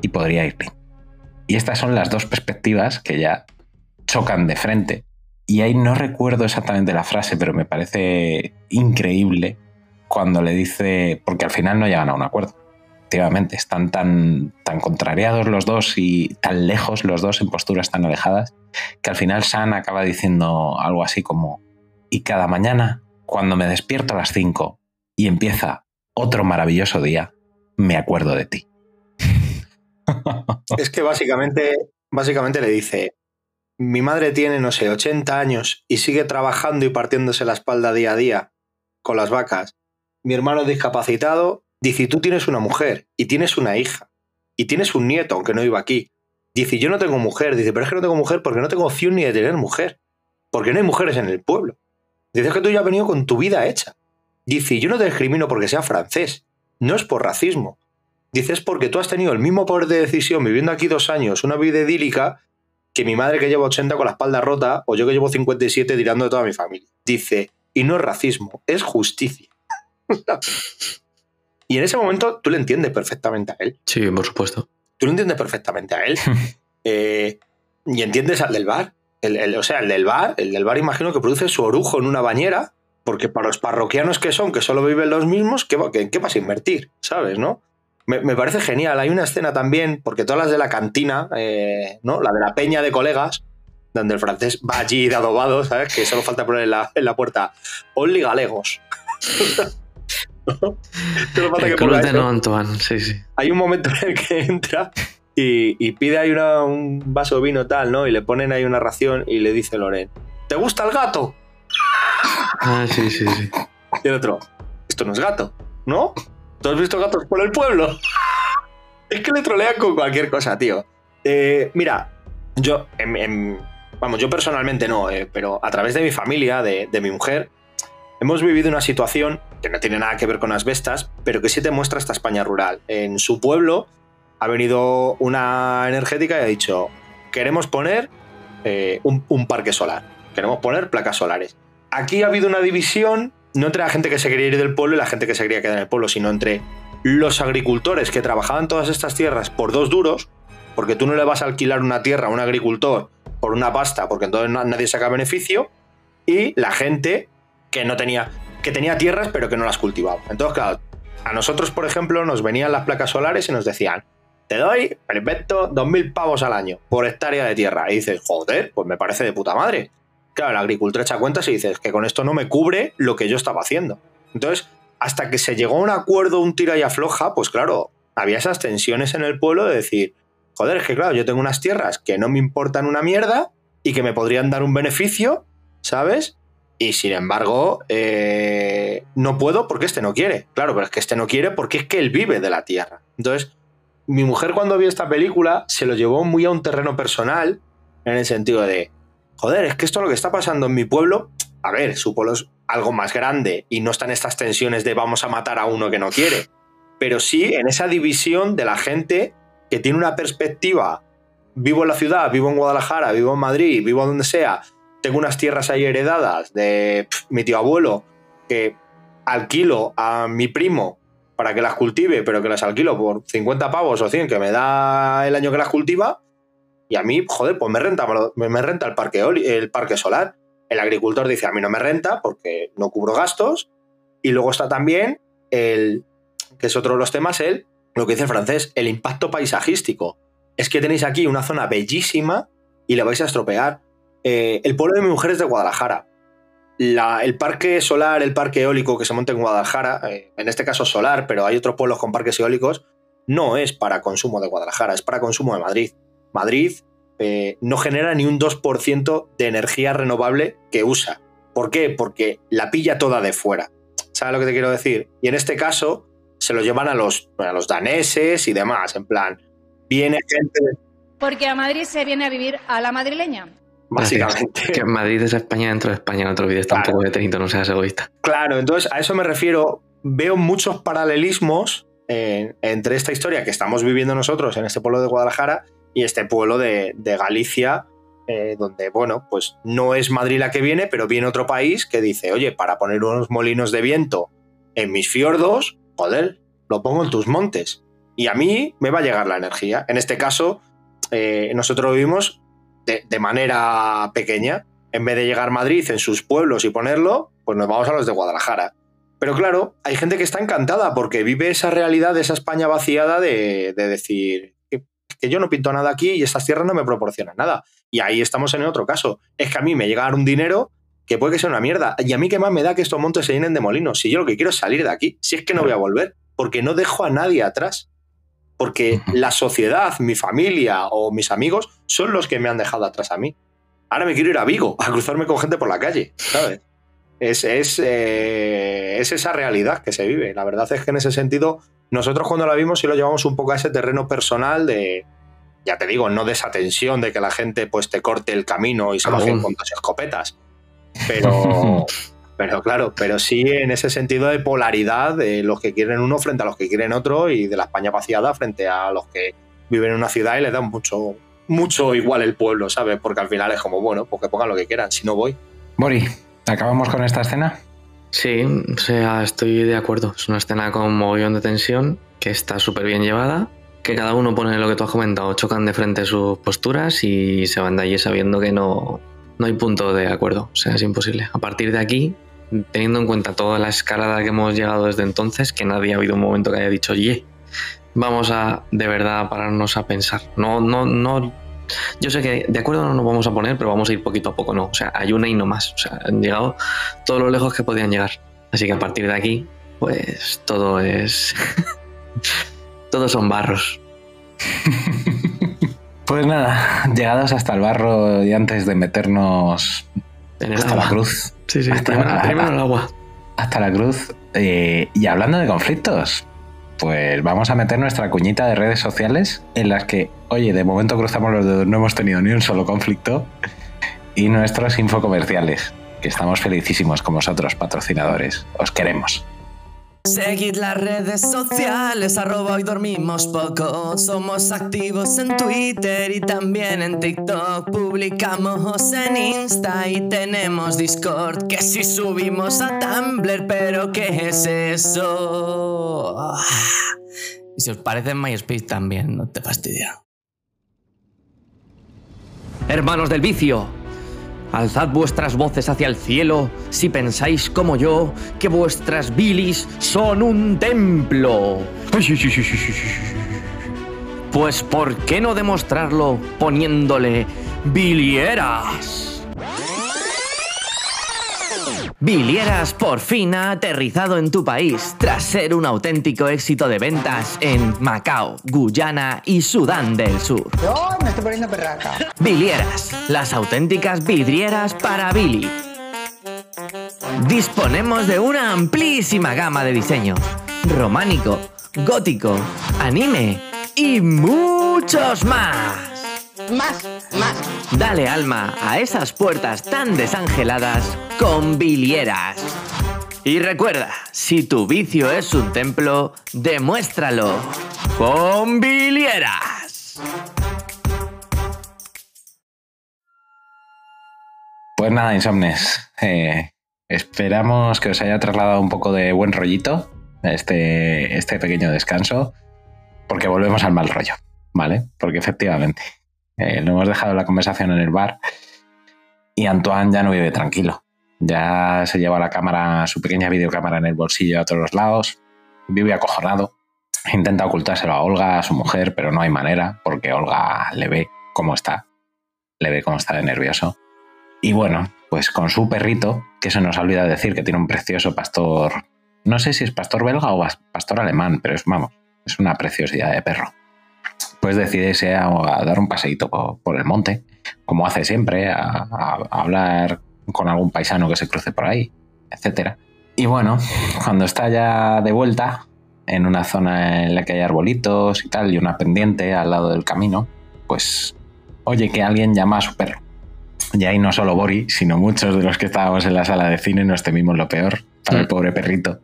Y podría ir bien. Y estas son las dos perspectivas que ya chocan de frente y ahí no recuerdo exactamente la frase, pero me parece increíble cuando le dice, porque al final no llegan a un acuerdo. Efectivamente, están tan, tan contrariados los dos y tan lejos los dos en posturas tan alejadas, que al final San acaba diciendo algo así como, y cada mañana, cuando me despierto a las 5 y empieza otro maravilloso día, me acuerdo de ti. [LAUGHS] Es que básicamente, básicamente le dice, mi madre tiene, no sé, 80 años y sigue trabajando y partiéndose la espalda día a día con las vacas. Mi hermano discapacitado. Dice, tú tienes una mujer y tienes una hija y tienes un nieto, aunque no iba aquí. Dice, yo no tengo mujer. Dice, pero es que no tengo mujer porque no tengo opción ni de tener mujer. Porque no hay mujeres en el pueblo. Dice, es que tú ya has venido con tu vida hecha. Dice, yo no te discrimino porque sea francés. No es por racismo. Dice, es porque tú has tenido el mismo poder de decisión viviendo aquí dos años, una vida idílica, que mi madre que lleva 80 con la espalda rota, o yo que llevo 57 tirando de toda mi familia. Dice, y no es racismo, es justicia. [LAUGHS] y en ese momento tú le entiendes perfectamente a él. Sí, por supuesto. Tú lo entiendes perfectamente a él. [LAUGHS] Eh, y entiendes al del bar. El, el- o sea, el del bar, el del bar imagino que produce su orujo en una bañera, porque para los parroquianos que son, que solo viven los mismos, ¿qué, qué- qué vas a invertir? ¿Sabes, no? Me, me parece genial. Hay una escena también, porque todas las de la cantina, eh, ¿no? La de la peña de colegas, donde el francés va allí de adobado, ¿sabes? Que solo falta poner en la, en la puerta, Only galegos. [LAUGHS] Solo falta El que ponga eso no Antoine, sí, sí. hay un momento en el que entra y, y pide ahí una- un vaso de vino tal, ¿no? Y le ponen ahí una ración y le dice Loren, ¿te gusta el gato? Ah, sí, sí, sí. Y el otro, esto no es gato, ¿no? ¿Tú has visto gatos por el pueblo? [LAUGHS] es que le trolean con cualquier cosa, tío. Eh, mira, yo vamos, yo personalmente no, eh, pero a través de mi familia, de, mi mujer, hemos vivido una situación que no tiene nada que ver con asbestas, pero que sí te muestra esta España rural. En su pueblo ha venido una energética y ha dicho, queremos poner eh, un parque solar, queremos poner placas solares. Aquí ha habido una división, no entre la gente que se quería ir del pueblo y la gente que se quería quedar en el pueblo, sino entre los agricultores que trabajaban todas estas tierras por dos duros, porque tú no le vas a alquilar una tierra a un agricultor por una pasta, porque entonces na- nadie saca beneficio, y la gente que no tenía, que tenía tierras pero que no las cultivaba. Entonces, claro, a nosotros, por ejemplo, nos venían las placas solares y nos decían, te doy, perfecto, 2.000 pavos al año por hectárea de tierra. Y dices, joder, pues me parece de puta madre. Claro, el agricultor echa cuentas y dices que con esto no me cubre lo que yo estaba haciendo. Entonces, hasta que se llegó a un acuerdo, un tira y afloja, pues claro, había esas tensiones en el pueblo de decir, joder, es que claro, yo tengo unas tierras que no me importan una mierda y que me podrían dar un beneficio, ¿sabes? Y sin embargo, eh, no puedo porque este no quiere. Claro, pero es que este no quiere porque es que él vive de la tierra. Entonces, mi mujer cuando vio esta película se lo llevó muy a un terreno personal, en el sentido de, joder, es que esto es lo que está pasando en mi pueblo. A ver, su pueblo es algo más grande y no están estas tensiones de vamos a matar a uno que no quiere. Pero sí en esa división de la gente que tiene una perspectiva, vivo en la ciudad, vivo en Guadalajara, vivo en Madrid, vivo donde sea, tengo unas tierras ahí heredadas de mi tío abuelo que alquilo a mi primo para que las cultive, pero que las alquilo por 50 pavos o 100 que me da el año que las cultiva, y a mí, joder, pues me renta, el parque, el parque solar. El agricultor dice, a mí no me renta porque no cubro gastos. Y luego está también el, que es otro de los temas, el, lo que dice el francés, el impacto paisajístico. Es que tenéis aquí una zona bellísima y la vais a estropear. Eh, el pueblo de mi mujer es de Guadalajara. La- el parque solar, el parque eólico que se monta en Guadalajara, eh, en este caso solar, pero hay otros pueblos con parques eólicos, no es para consumo de Guadalajara, es para consumo de Madrid. Madrid eh, no genera ni un 2% de energía renovable que usa. ¿Por qué? Porque la pilla toda de fuera. ¿Sabes lo que te quiero decir? Y en este caso se lo llevan a los, a los daneses y demás, en plan, viene gente, Porque a Madrid se viene a vivir a la madrileña. básicamente. Que Madrid es España dentro de España, no te olvides tampoco de Tenito, no seas egoísta. Claro, entonces a eso me refiero. Veo muchos paralelismos en- entre esta historia que estamos viviendo nosotros en este pueblo de Guadalajara y este pueblo de, de Galicia, eh, donde, bueno, pues no es Madrid la que viene, pero viene otro país que dice, oye, para poner unos molinos de viento en mis fiordos, joder, lo pongo en tus montes. Y a mí me va a llegar la energía. En este caso, eh, nosotros vivimos de, manera pequeña. En vez de llegar a Madrid en sus pueblos y ponerlo, pues nos vamos a los de Guadalajara. Pero claro, hay gente que está encantada porque vive esa realidad de esa España vaciada de, de decir que, yo no pinto nada aquí y estas tierras no me proporcionan nada. Y ahí estamos en el otro caso. Es que a mí me llega un dinero que puede que sea una mierda. Y a mí qué más me da que estos montes se llenen de molinos. Si yo lo que quiero es salir de aquí. Si es que no voy a volver. Porque no dejo a nadie atrás. Porque la sociedad, mi familia o mis amigos son los que me han dejado atrás a mí. Ahora me quiero ir a Vigo a cruzarme con gente por la calle, ¿sabes? Es, es, eh, es esa realidad que se vive. La verdad es que en ese sentido, nosotros cuando la vimos sí lo llevamos un poco a ese terreno personal de, ya te digo, no de esa tensión de que la gente pues te corte el camino y se bajen con dos escopetas. Pero, [LAUGHS] pero claro, pero sí en ese sentido de polaridad de los que quieren uno frente a los que quieren otro y de la España vaciada frente a los que viven en una ciudad y les dan mucho, mucho igual el pueblo, ¿sabes? Porque al final es como, bueno, pues que pongan lo que quieran, si no voy. Bori, ¿acabamos con esta escena? Sí, o sea, estoy de acuerdo. Es una escena con mogollón de tensión que está súper bien llevada, que cada uno pone lo que tú has comentado, chocan de frente sus posturas y se van de allí sabiendo que no, no hay punto de acuerdo. O sea, es imposible. A partir de aquí, teniendo en cuenta toda la escalada que hemos llegado desde entonces, que nadie ha habido un momento que haya dicho, oye, vamos a de verdad pararnos a pensar. No, no, no. Yo sé que de acuerdo no nos vamos a poner, pero vamos a ir poquito a poco, no. O sea, hay una y no más. O sea, han llegado todo lo lejos que podían llegar. Así que a partir de aquí, pues todo es. [LAUGHS] Todos son barros. [LAUGHS] Pues nada, llegados hasta el barro y antes de meternos En el hasta agua. la cruz. Sí, sí, Hasta- primero, primero el agua. Hasta la cruz. eh, y hablando de conflictos, pues vamos a meter nuestra cuñita de redes sociales en las que, oye, de momento cruzamos los dedos, no hemos tenido ni un solo conflicto. y nuestros infocomerciales, que estamos felicísimos con vosotros, patrocinadores. Os queremos. Seguid las redes sociales, arroba hoy dormimos poco. Somos activos en Twitter y también en TikTok. Publicamos en Insta y tenemos Discord. Que si subimos a Tumblr, pero ¿qué es eso? Y si os parece MySpace también, no te fastidia. Hermanos del vicio, alzad vuestras voces hacia el cielo si pensáis como yo que vuestras bilis son un templo. Pues ¿por qué no demostrarlo poniéndole bilieras? Bilieras por fin ha aterrizado en tu país tras ser un auténtico éxito de ventas en Macao, Guyana y Sudán del Sur. Yo me estoy poniendo perraca. Bilieras, las auténticas vidrieras para Billy. Disponemos de una amplísima gama de diseños. Románico, gótico, anime y muchos más. Más, más. Dale alma a esas puertas tan desangeladas con bilieras. Y recuerda, si tu vicio es un templo, demuéstralo con bilieras. Pues nada, insomnes. eh, esperamos que os haya trasladado un poco de buen rollito este, este pequeño descanso, porque volvemos al mal rollo, ¿vale? Porque efectivamente, eh, lo hemos dejado la conversación en el bar y Antoine ya no vive tranquilo. Ya se lleva la cámara, su pequeña videocámara en el bolsillo a todos los lados, vive acojonado. Intenta ocultárselo a Olga, a su mujer, pero no hay manera, porque Olga le ve cómo está, le ve cómo está de nervioso. Y bueno, pues con su perrito, que se nos ha olvidado decir que tiene un precioso pastor, no sé si es pastor belga o pastor alemán, pero es, vamos, es una preciosidad de perro. Pues decide irse a, a dar un paseíto por, por el monte, como hace siempre, a, a- a hablar con algún paisano que se cruce por ahí, etcétera. Y bueno, cuando está ya de vuelta, en una zona en la que hay arbolitos y tal, y una pendiente al lado del camino, pues oye que alguien llama a su perro. Y ahí no solo Bori, sino muchos de los que estábamos en la sala de cine nos temimos lo peor para el pobre perrito.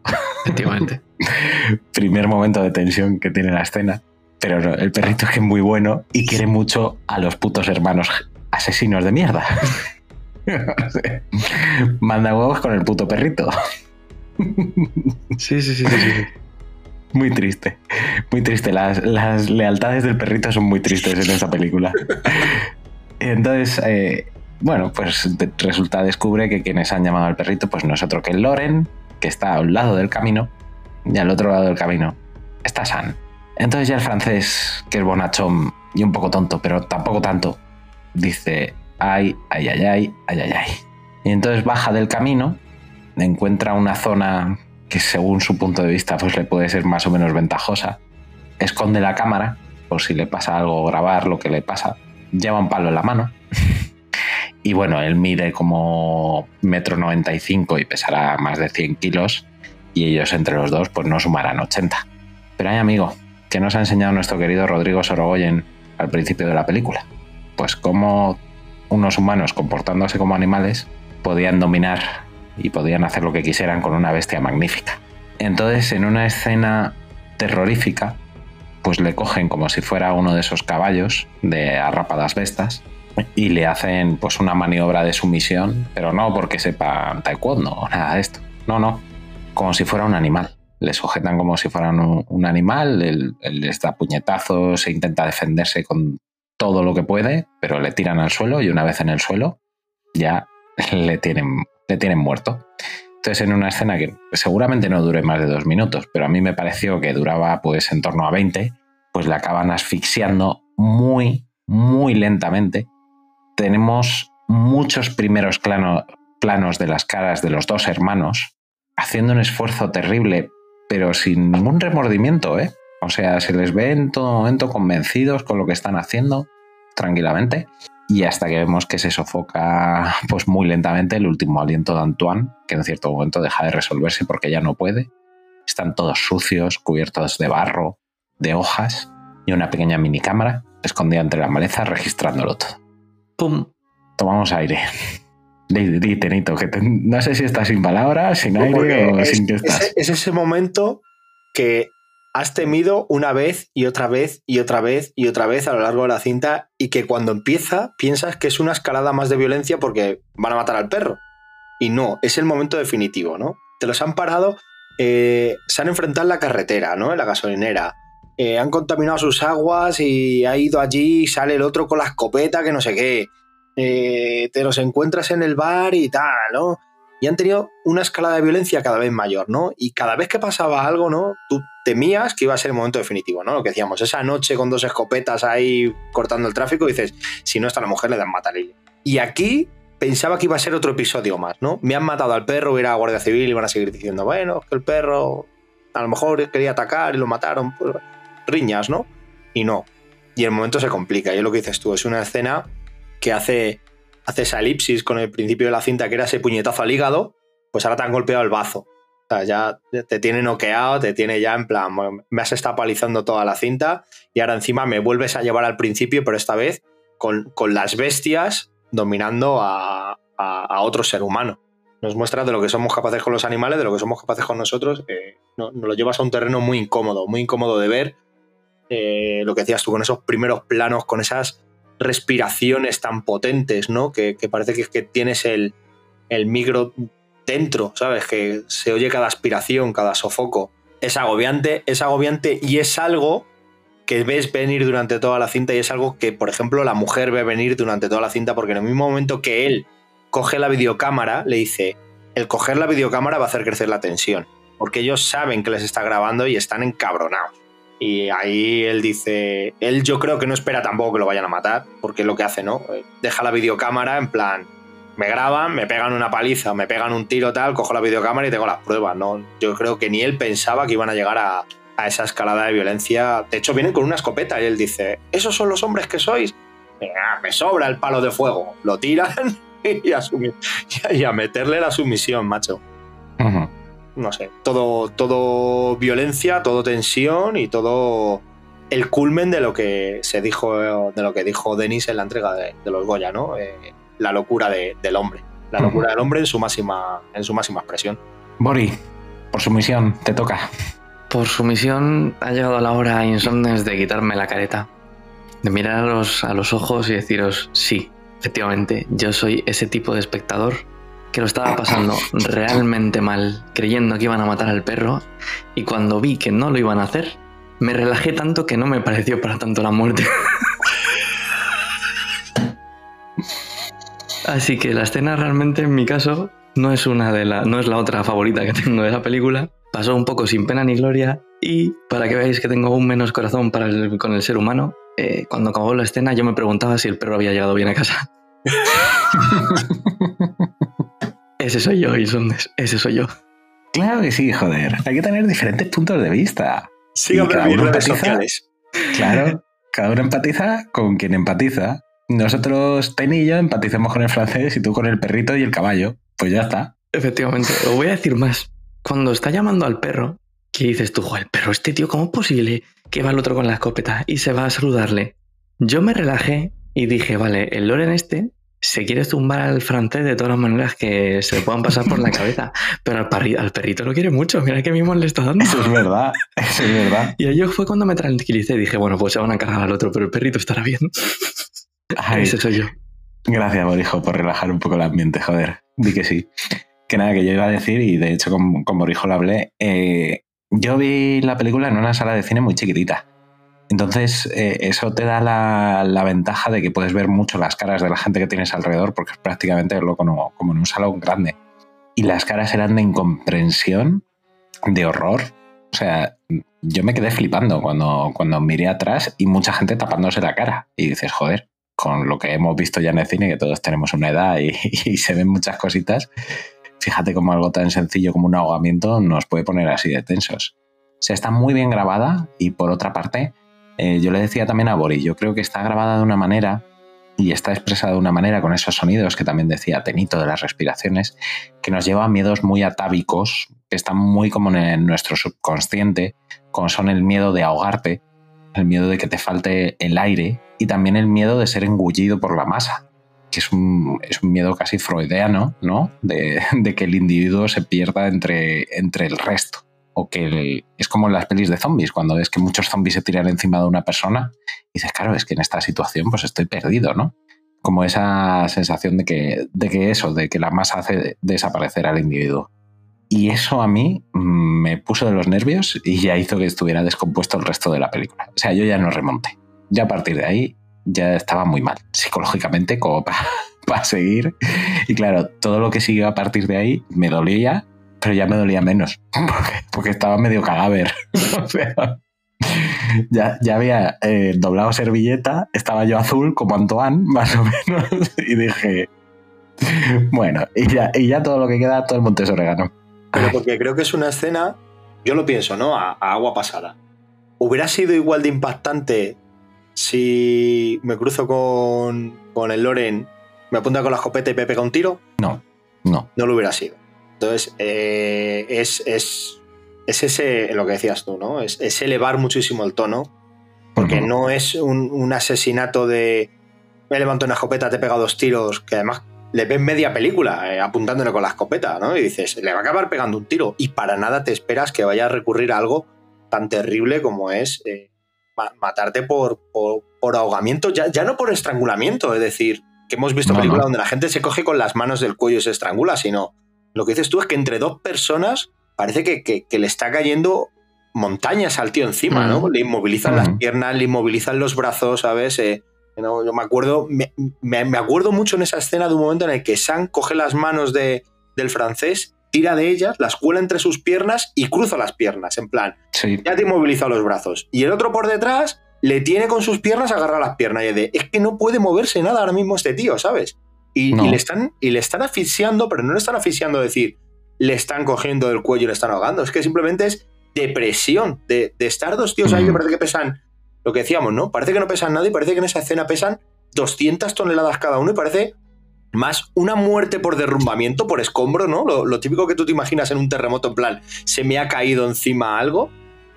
Efectivamente. [LAUGHS] Primer momento de tensión que tiene la escena. Pero no, el perrito es que es muy bueno y quiere mucho a los putos hermanos asesinos de mierda. [LAUGHS] Manda huevos con el puto perrito. Sí, sí, sí, sí. sí. Muy triste. Muy triste. Las, las lealtades del perrito son muy tristes en esta película. Entonces, eh, bueno, pues resulta, descubre que quienes han llamado al perrito, pues no es otro que Loren, que está a un lado del camino, y al otro lado del camino está San. Entonces ya el francés, que es bonachón y un poco tonto, pero tampoco tanto, dice, ay, ay, ay, ay, ay, ay, ay. Y entonces baja del camino, encuentra una zona que según su punto de vista pues le puede ser más o menos ventajosa, esconde la cámara por si le pasa algo grabar lo que le pasa, lleva un palo en la mano y bueno, él mide como metro 95 y pesará más de 100 kilos y ellos entre los dos pues no sumarán 80. Pero hay amigo, que nos ha enseñado nuestro querido Rodrigo Sorogoyen al principio de la película? Pues cómo unos humanos comportándose como animales podían dominar y podían hacer lo que quisieran con una bestia magnífica. Entonces, en una escena terrorífica, pues le cogen como si fuera uno de esos caballos de arrapadas bestas y le hacen pues una maniobra de sumisión, pero no porque sepa taekwondo o nada de esto. No, no, como si fuera un animal. Le sujetan como si fueran un, animal, él, él les da puñetazos e intenta defenderse con todo lo que puede, pero le tiran al suelo y una vez en el suelo ya le tienen, le tienen muerto. Entonces en una escena que seguramente no dure más de dos minutos, pero a mí me pareció que duraba pues en torno a 20, pues le acaban asfixiando muy, muy lentamente. Tenemos muchos primeros plano- planos de las caras de los dos hermanos haciendo un esfuerzo terrible, pero sin ningún remordimiento, ¿eh? O sea, se les ve en todo momento convencidos con lo que están haciendo, tranquilamente, y hasta que vemos que se sofoca pues muy lentamente el último aliento de Antoine, que en cierto momento deja de resolverse porque ya no puede. Están todos sucios, cubiertos de barro, de hojas y una pequeña minicámara escondida entre la maleza registrándolo todo. ¡Pum! tomamos aire. Di, Tenito, que te- no sé si estás sin palabras, sin aire o es, sin qué estás. es- es ese momento que has temido una vez y otra vez y otra vez y otra vez a lo largo de la cinta y que cuando empieza piensas que es una escalada más de violencia porque van a matar al perro. Y no, es el momento definitivo, ¿no? Te los han parado, eh, se han enfrentado en la carretera, ¿no? En la gasolinera. Eh, han contaminado sus aguas y ha ido allí y sale el otro con la escopeta que no sé qué. Eh, te los encuentras en el bar y tal, ¿no? y han tenido una escalada de violencia cada vez mayor, ¿no? Y cada vez que pasaba algo, ¿no? Tú temías que iba a ser el momento definitivo, ¿no? Lo que decíamos, esa noche con dos escopetas ahí cortando el tráfico, dices, si no está la mujer, le dan matarle. Y aquí pensaba que iba a ser otro episodio más, ¿no? Me han matado al perro, hubiera Guardia Civil y van a seguir diciendo, bueno, que el perro a lo mejor quería atacar y lo mataron, pues, riñas, ¿no? Y no. Y el momento se complica, y es lo que dices tú, es una escena que hace hace esa elipsis con el principio de la cinta, que era ese puñetazo al hígado, pues ahora te han golpeado el bazo. O sea, ya te tiene noqueado, te tiene ya en plan, me has estado palizando toda la cinta y ahora encima me vuelves a llevar al principio, pero esta vez con, con las bestias dominando a, a- otro ser humano. Nos muestra de lo que somos capaces con los animales, de lo que somos capaces con nosotros. eh, no- nos lo llevas a un terreno muy incómodo, muy incómodo de ver. eh, lo que decías tú, con esos primeros planos, con esas respiraciones tan potentes, ¿no? Que, parece que, que tienes el, el micro dentro, ¿sabes? Que se oye cada aspiración, cada sofoco. Es agobiante, es agobiante y es algo que ves venir durante toda la cinta y es algo que, por ejemplo, la mujer ve venir durante toda la cinta porque en el mismo momento que él coge la videocámara, le dice, el coger la videocámara va a hacer crecer la tensión, porque ellos saben que les está grabando y están encabronados. Y ahí él dice, él yo creo que no espera tampoco que lo vayan a matar, porque es lo que hace, ¿no? Eh, Deja la videocámara en plan, me graban, me pegan una paliza, me pegan un tiro tal, cojo la videocámara y tengo las pruebas, ¿no? Yo creo que ni él pensaba que iban a llegar a, a esa escalada de violencia. De hecho, vienen con una escopeta y él dice, ¿esos son los hombres que sois? "Ah, me sobra el palo de fuego. Lo tiran [LAUGHS] y a, a meterle la sumisión, macho. No sé, todo, todo violencia, todo tensión y todo el culmen de lo que se dijo, de lo que dijo Denis en la entrega de, de los Goya, ¿no? Eh, la locura de- del hombre. La locura del hombre en su máxima, en su máxima expresión. Bori, por su misión, te toca. Por su misión ha llegado la hora, Insomnes, de quitarme la careta. De miraros a los ojos y deciros, sí, efectivamente, yo soy ese tipo de espectador que lo estaba pasando realmente mal, creyendo que iban a matar al perro, y cuando vi que no lo iban a hacer, me relajé tanto que no me pareció para tanto la muerte. [LAUGHS] Así que la escena realmente en mi caso no es una de la, no es la otra favorita que tengo de la película. Pasó un poco sin pena ni gloria y para que veáis que tengo aún menos corazón para con el ser humano, eh, cuando acabó la escena yo me preguntaba si el perro había llegado bien a casa. [LAUGHS] ese soy yo, Isondes, ese soy yo. Claro que sí, joder. Hay que tener diferentes puntos de vista. Síganme en mis redes sociales. Claro, cada uno empatiza con quien empatiza. Nosotros, Teni y yo, empaticemos con el francés y tú con el perrito y el caballo. Pues ya está. Efectivamente, os voy a decir más. Cuando está llamando al perro, ¿qué dices tú? "Jo, el perro, este tío, ¿cómo es posible que va el otro con la escopeta y se va a saludarle? Yo me relajé y dije, vale, el Loren este se quiere zumbar al francés de todas las maneras que se le puedan pasar por la cabeza, [LAUGHS] pero al, parri- al perrito lo quiere mucho, mira qué mismo le está dando. Eso es verdad, eso es verdad. Y ahí fue cuando me tranquilicé y dije, bueno, pues se van a cargar al otro, pero el perrito estará bien. [LAUGHS] Ay, Ese soy yo. Gracias, Borijo, por relajar un poco el ambiente, joder. Di que sí. Que nada, que yo iba a decir, y de hecho con, con Borijo lo hablé, eh, yo vi la película en una sala de cine muy chiquitita. Entonces, eh, eso te da la, ventaja de que puedes ver mucho las caras de la gente que tienes alrededor, porque es prácticamente verlo como, como en un salón grande. Y las caras eran de incomprensión, de horror. O sea, yo me quedé flipando cuando, cuando miré atrás y mucha gente tapándose la cara. Y dices, joder, con lo que hemos visto ya en el cine, que todos tenemos una edad y, [LAUGHS] y se ven muchas cositas, fíjate cómo algo tan sencillo como un ahogamiento nos puede poner así de tensos. O sea, está muy bien grabada y por otra parte, eh, yo le decía también a Bori, yo creo que está grabada de una manera y está expresada de una manera con esos sonidos que también decía Tenito de las respiraciones, que nos lleva a miedos muy atávicos, que están muy como en nuestro subconsciente, como son el miedo de ahogarte, el miedo de que te falte el aire y también el miedo de ser engullido por la masa. que es un, es un miedo casi freudiano, ¿no? De, de que el individuo se pierda entre, entre el resto. O que es como en las pelis de zombies, cuando ves que muchos zombies se tiran encima de una persona, y dices, claro, es que en esta situación pues estoy perdido, ¿no? Como esa sensación de que, de que eso, de que la masa hace desaparecer al individuo. Y eso a mí mm, me puso de los nervios y ya hizo que estuviera descompuesto el resto de la película. O sea, yo ya no remonté. Ya a partir de ahí ya estaba muy mal, psicológicamente, como [LAUGHS] para seguir. Y claro, todo lo que siguió a partir de ahí me dolía, pero ya me dolía menos, [LAUGHS] porque, estaba medio cadáver. [LAUGHS] O sea, ya, ya había eh, doblado servilleta, estaba yo azul como Antoine, [LAUGHS] más o menos, y dije, bueno, y ya, y ya todo lo que queda, todo el monte es orégano. Pero porque creo que es una escena, yo lo pienso, ¿no? A, a agua pasada. ¿Hubiera sido igual de impactante si me cruzo con, con el Loren, me apunta con la escopeta y me pega un tiro? No, no. No lo hubiera sido. Entonces, eh, es, es, es ese, lo que decías tú, ¿no? Es, es elevar muchísimo el tono, porque no es un, un asesinato de me levanto una escopeta, te he pegado dos tiros, que además le ves media película eh, apuntándole con la escopeta, ¿no? Y dices, le va a acabar pegando un tiro. Y para nada te esperas que vaya a recurrir a algo tan terrible como es eh, ma- matarte por, por, por ahogamiento, ya, ya no por estrangulamiento, es decir, que hemos visto No, películas no. donde la gente se coge con las manos del cuello y se estrangula, sino lo que dices tú es que entre dos personas parece que, que- que le está cayendo montañas al tío encima, ¿no? Le inmovilizan las piernas, le inmovilizan los brazos, ¿sabes? Eh, no, yo me acuerdo, me, me- me acuerdo mucho en esa escena de un momento en el que Sam coge las manos de, del francés, tira de ellas, las cuela entre sus piernas y cruza las piernas, en plan, Sí, ya te inmoviliza los brazos. Y el otro por detrás le tiene con sus piernas agarra las piernas y es de, es que no puede moverse nada ahora mismo este tío, ¿sabes? Y, No. y le están, y le están asfixiando, pero no le están asfixiando decir, le están cogiendo del cuello y le están ahogando. Es que simplemente es depresión de, de estar dos tíos ahí que Mm. parece que pesan, lo que decíamos, ¿no? Parece que no pesan nada y parece que en esa escena pesan 200 toneladas cada uno y parece más una muerte por derrumbamiento, por escombro, ¿no? Lo, lo típico que tú te imaginas en un terremoto, en plan, se me ha caído encima algo,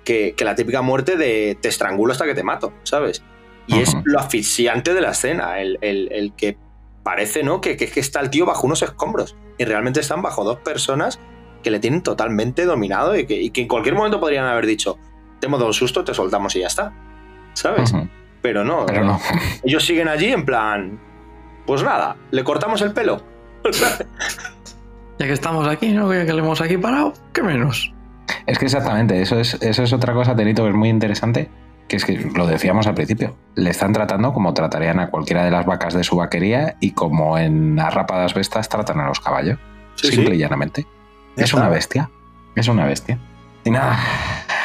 que, que la típica muerte de te estrangulo hasta que te mato, ¿sabes? Y es lo asfixiante de la escena, el, el- el que parece, ¿no? Que, que, que está el tío bajo unos escombros y realmente están bajo dos personas que le tienen totalmente dominado y que, y que en cualquier momento podrían haber dicho, te hemos dado un susto, te soltamos y ya está, ¿sabes? Pero no, pero no. [LAUGHS] ellos siguen allí en plan, pues nada, le cortamos el pelo. [LAUGHS] Ya que estamos aquí, ¿no? Que que le hemos aquí parado, ¿qué menos? Es que exactamente, eso es, eso es otra cosa, Tenito, que es muy interesante, que es que lo decíamos al principio. Le están tratando como tratarían a cualquiera de las vacas de su vaquería y como en Arrapadas Vestas tratan a los caballos. Sí, simple sí. y llanamente. Es está. una bestia. Es una bestia. Y nada,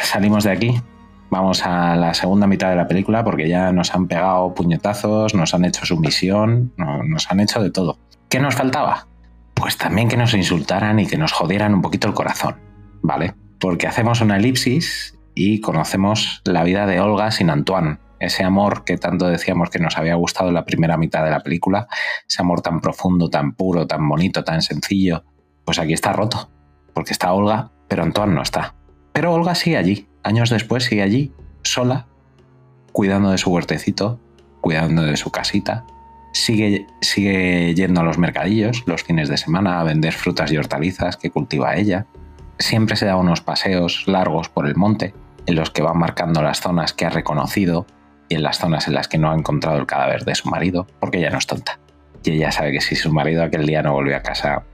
salimos de aquí. Vamos a la segunda mitad de la película porque ya nos han pegado puñetazos, nos han hecho sumisión, no- nos han hecho de todo. ¿Qué nos faltaba? Pues también que nos insultaran y que nos jodieran un poquito el corazón, ¿vale? Porque hacemos una elipsis y conocemos la vida de Olga sin Antoine. Ese amor que tanto decíamos que nos había gustado en la primera mitad de la película, ese amor tan profundo, tan puro, tan bonito, tan sencillo, pues aquí está roto. Porque está Olga, pero Antoine no está. Pero Olga sigue allí, años después sigue allí, sola, cuidando de su huertecito, cuidando de su casita, sigue, sigue yendo a los mercadillos los fines de semana a vender frutas y hortalizas que cultiva ella. Siempre se da unos paseos largos por el monte, en los que va marcando las zonas que ha reconocido y en las zonas en las que no ha encontrado el cadáver de su marido, porque ella no es tonta. Y ella sabe que si su marido aquel día no volvió a casa,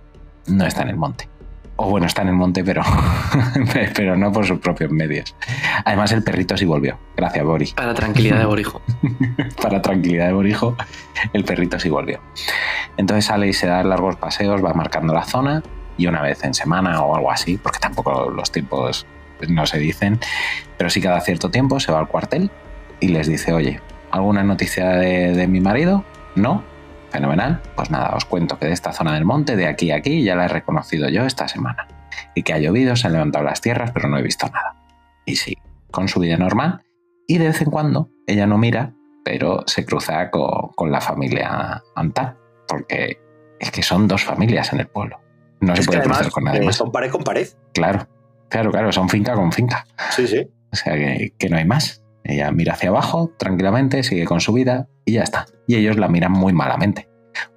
no está en el monte. O bueno, está en el monte, pero, [LAUGHS] pero no por sus propios medios. Además, el perrito sí volvió. Gracias, Boris. Para tranquilidad de Borijo. [LAUGHS] Para tranquilidad de Borijo, el perrito sí volvió. Entonces sale y se da largos paseos, va marcando la zona y una vez en semana o algo así, porque tampoco los tiempos no se dicen, pero sí cada cierto tiempo se va al cuartel y les dice, oye, ¿alguna noticia de, de mi marido? No. Fenomenal. Pues nada, os cuento que de esta zona del monte, de aquí a aquí, ya la he reconocido yo esta semana. Y que ha llovido, se han levantado las tierras, pero no he visto nada. Y sí, con su vida normal. Y de vez en cuando, ella no mira, pero se cruza con, con la familia Antal, porque es que son dos familias en el pueblo. No Es se puede además, cruzar con nadie eh, más. son pared con pared. Claro, claro, claro, son finca con finca. Sí, sí. O sea que, que no hay más. Ella mira hacia abajo tranquilamente, sigue con su vida y ya está. Y ellos la miran muy malamente.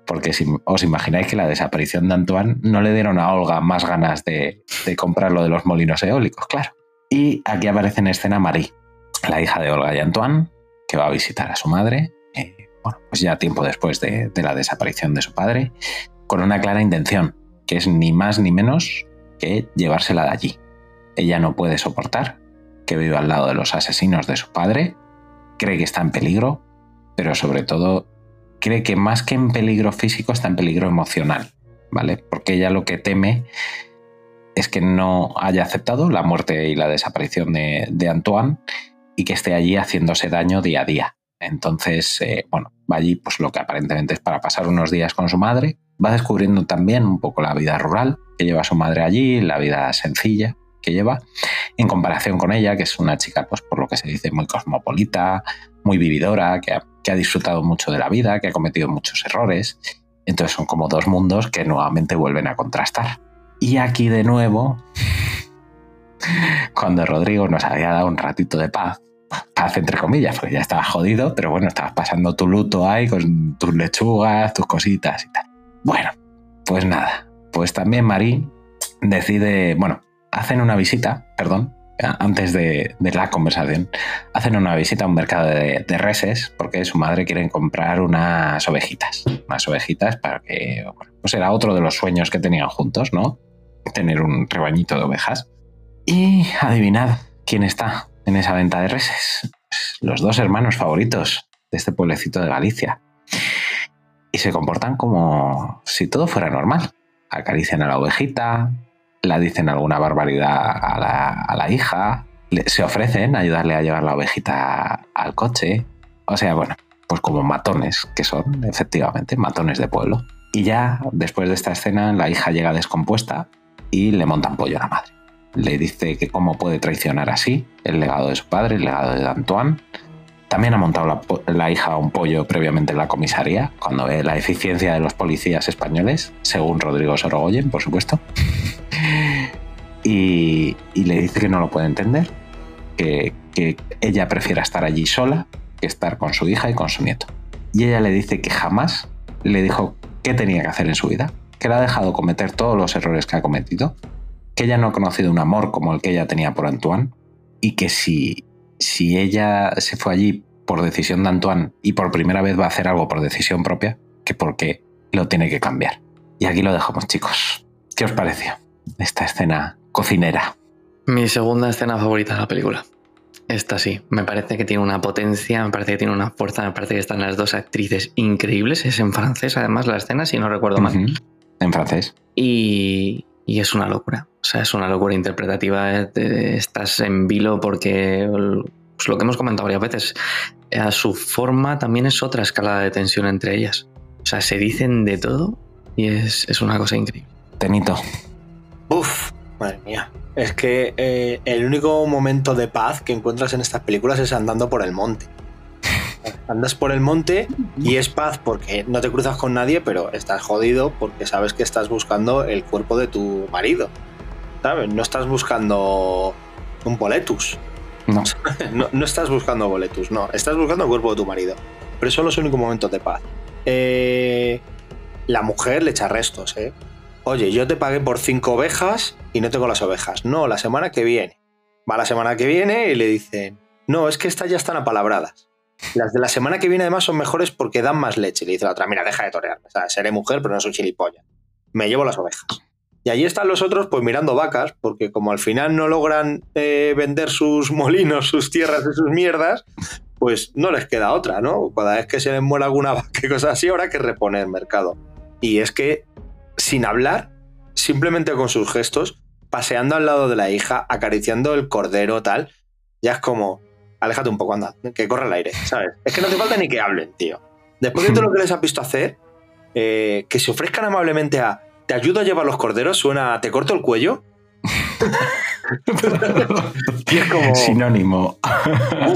Porque si os imagináis que la desaparición de Antoine no le dieron a Olga más ganas de, de comprar lo de los molinos eólicos, claro. Y aquí aparece en escena Marie, la hija de Olga y Antoine, que va a visitar a su madre, eh, bueno, pues ya tiempo después de, de la desaparición de su padre, con una clara intención, que es ni más ni menos que llevársela de allí. Ella no puede soportar que viva al lado de los asesinos de su padre, cree que está en peligro, pero sobre todo cree que más que en peligro físico está en peligro emocional, ¿vale? Porque ella lo que teme es que no haya aceptado la muerte y la desaparición de, Antoine y que esté allí haciéndose daño día a día. Entonces, eh, bueno, va allí pues lo que aparentemente es para pasar unos días con su madre. Va descubriendo también un poco la vida rural que lleva su madre allí, la vida sencilla que lleva, en comparación con ella, que es una chica, pues por lo que se dice, muy cosmopolita, muy vividora, que ha, disfrutado mucho de la vida, que ha cometido muchos errores. Entonces son como dos mundos que nuevamente vuelven a contrastar. Y aquí de nuevo, [LAUGHS] cuando Rodrigo nos había dado un ratito de paz, paz entre comillas, porque ya estabas jodido, pero bueno, estabas pasando tu luto ahí con tus lechugas, tus cositas y tal. Bueno, pues nada, pues también Marín decide, bueno, hacen una visita, perdón, antes de, la conversación, hacen una visita a un mercado de, reses porque su madre quiere comprar unas ovejitas. Unas ovejitas para que, pues era otro de los sueños que tenían juntos, ¿no? Tener un rebañito de ovejas. Y adivinad quién está en esa venta de reses. Pues los dos hermanos favoritos de este pueblecito de Galicia. Y se comportan como si todo fuera normal. Acarician a la ovejita, la dicen alguna barbaridad a la, a la hija, se ofrecen a ayudarle a llevar la ovejita al coche. O sea, bueno, pues como matones que son, efectivamente, matones de pueblo. Y ya después de esta escena, la hija llega descompuesta y le montan pollo a la madre. Le dice que cómo puede traicionar así el legado de su padre, el legado de Antoine. También ha montado la, la, hija un pollo previamente en la comisaría, cuando ve la eficiencia de los policías españoles, según Rodrigo Sorogoyen, por supuesto. [LAUGHS] Y, le dice que no lo puede entender, que, ella prefiera estar allí sola que estar con su hija y con su nieto. Y ella le dice que jamás le dijo qué tenía que hacer en su vida, que le ha dejado cometer todos los errores que ha cometido, que ella no ha conocido un amor como el que ella tenía por Antoine y que si, si ella se fue allí por decisión de Antoine y por primera vez va a hacer algo por decisión propia, que porque lo tiene que cambiar. Y aquí lo dejamos, chicos. ¿Qué os pareció esta escena cocinera? Mi segunda escena favorita de la película. Esta sí, me parece que tiene una potencia, me parece que tiene una fuerza, me parece que están las dos actrices increíbles. Es en francés, además, la escena, si no recuerdo mal. Uh -huh. En francés. Y, y, es una locura. O sea, es una locura interpretativa. Estás en vilo porque pues lo que hemos comentado varias veces, a su forma también es otra escalada de tensión entre ellas. O sea, se dicen de todo y es, es una cosa increíble. Tenito. Uf, madre mía. Es que eh, el único momento de paz que encuentras en estas películas es andando por el monte. Andas por el monte y es paz porque no te cruzas con nadie, pero estás jodido porque sabes que estás buscando el cuerpo de tu marido. ¿Sabes? No estás buscando un boletus. No. [LAUGHS] no, no estás buscando boletus, no. Estás buscando el cuerpo de tu marido. Pero son los únicos momentos de paz. Eh, la mujer le echa restos, ¿eh? Oye, yo te pagué por cinco ovejas y no tengo las ovejas. No, la semana que viene. Va la semana que viene y le dicen, no, es que estas ya están apalabradas. Las de la semana que viene además son mejores porque dan más leche. Le dice la otra, mira, deja de torearme. O sea, seré mujer, pero no soy chilipollas. Me llevo las ovejas. Y allí están los otros pues mirando vacas, porque como al final no logran eh, vender sus molinos, sus tierras y sus mierdas, pues no les queda otra, ¿no? Cada vez que se les muera alguna vaca y cosas así, habrá que reponer el mercado. Y es que, sin hablar, simplemente con sus gestos, paseando al lado de la hija, acariciando el cordero, tal, ya es como, aléjate un poco, anda, que corra el aire, [LAUGHS] ¿sabes? Es que no hace falta ni que hablen, tío. Después de todo lo que les has visto hacer, eh, que se ofrezcan amablemente a, ¿te ayudo a llevar los corderos? Suena, ¿te corto el cuello? [LAUGHS] y es como... Sinónimo.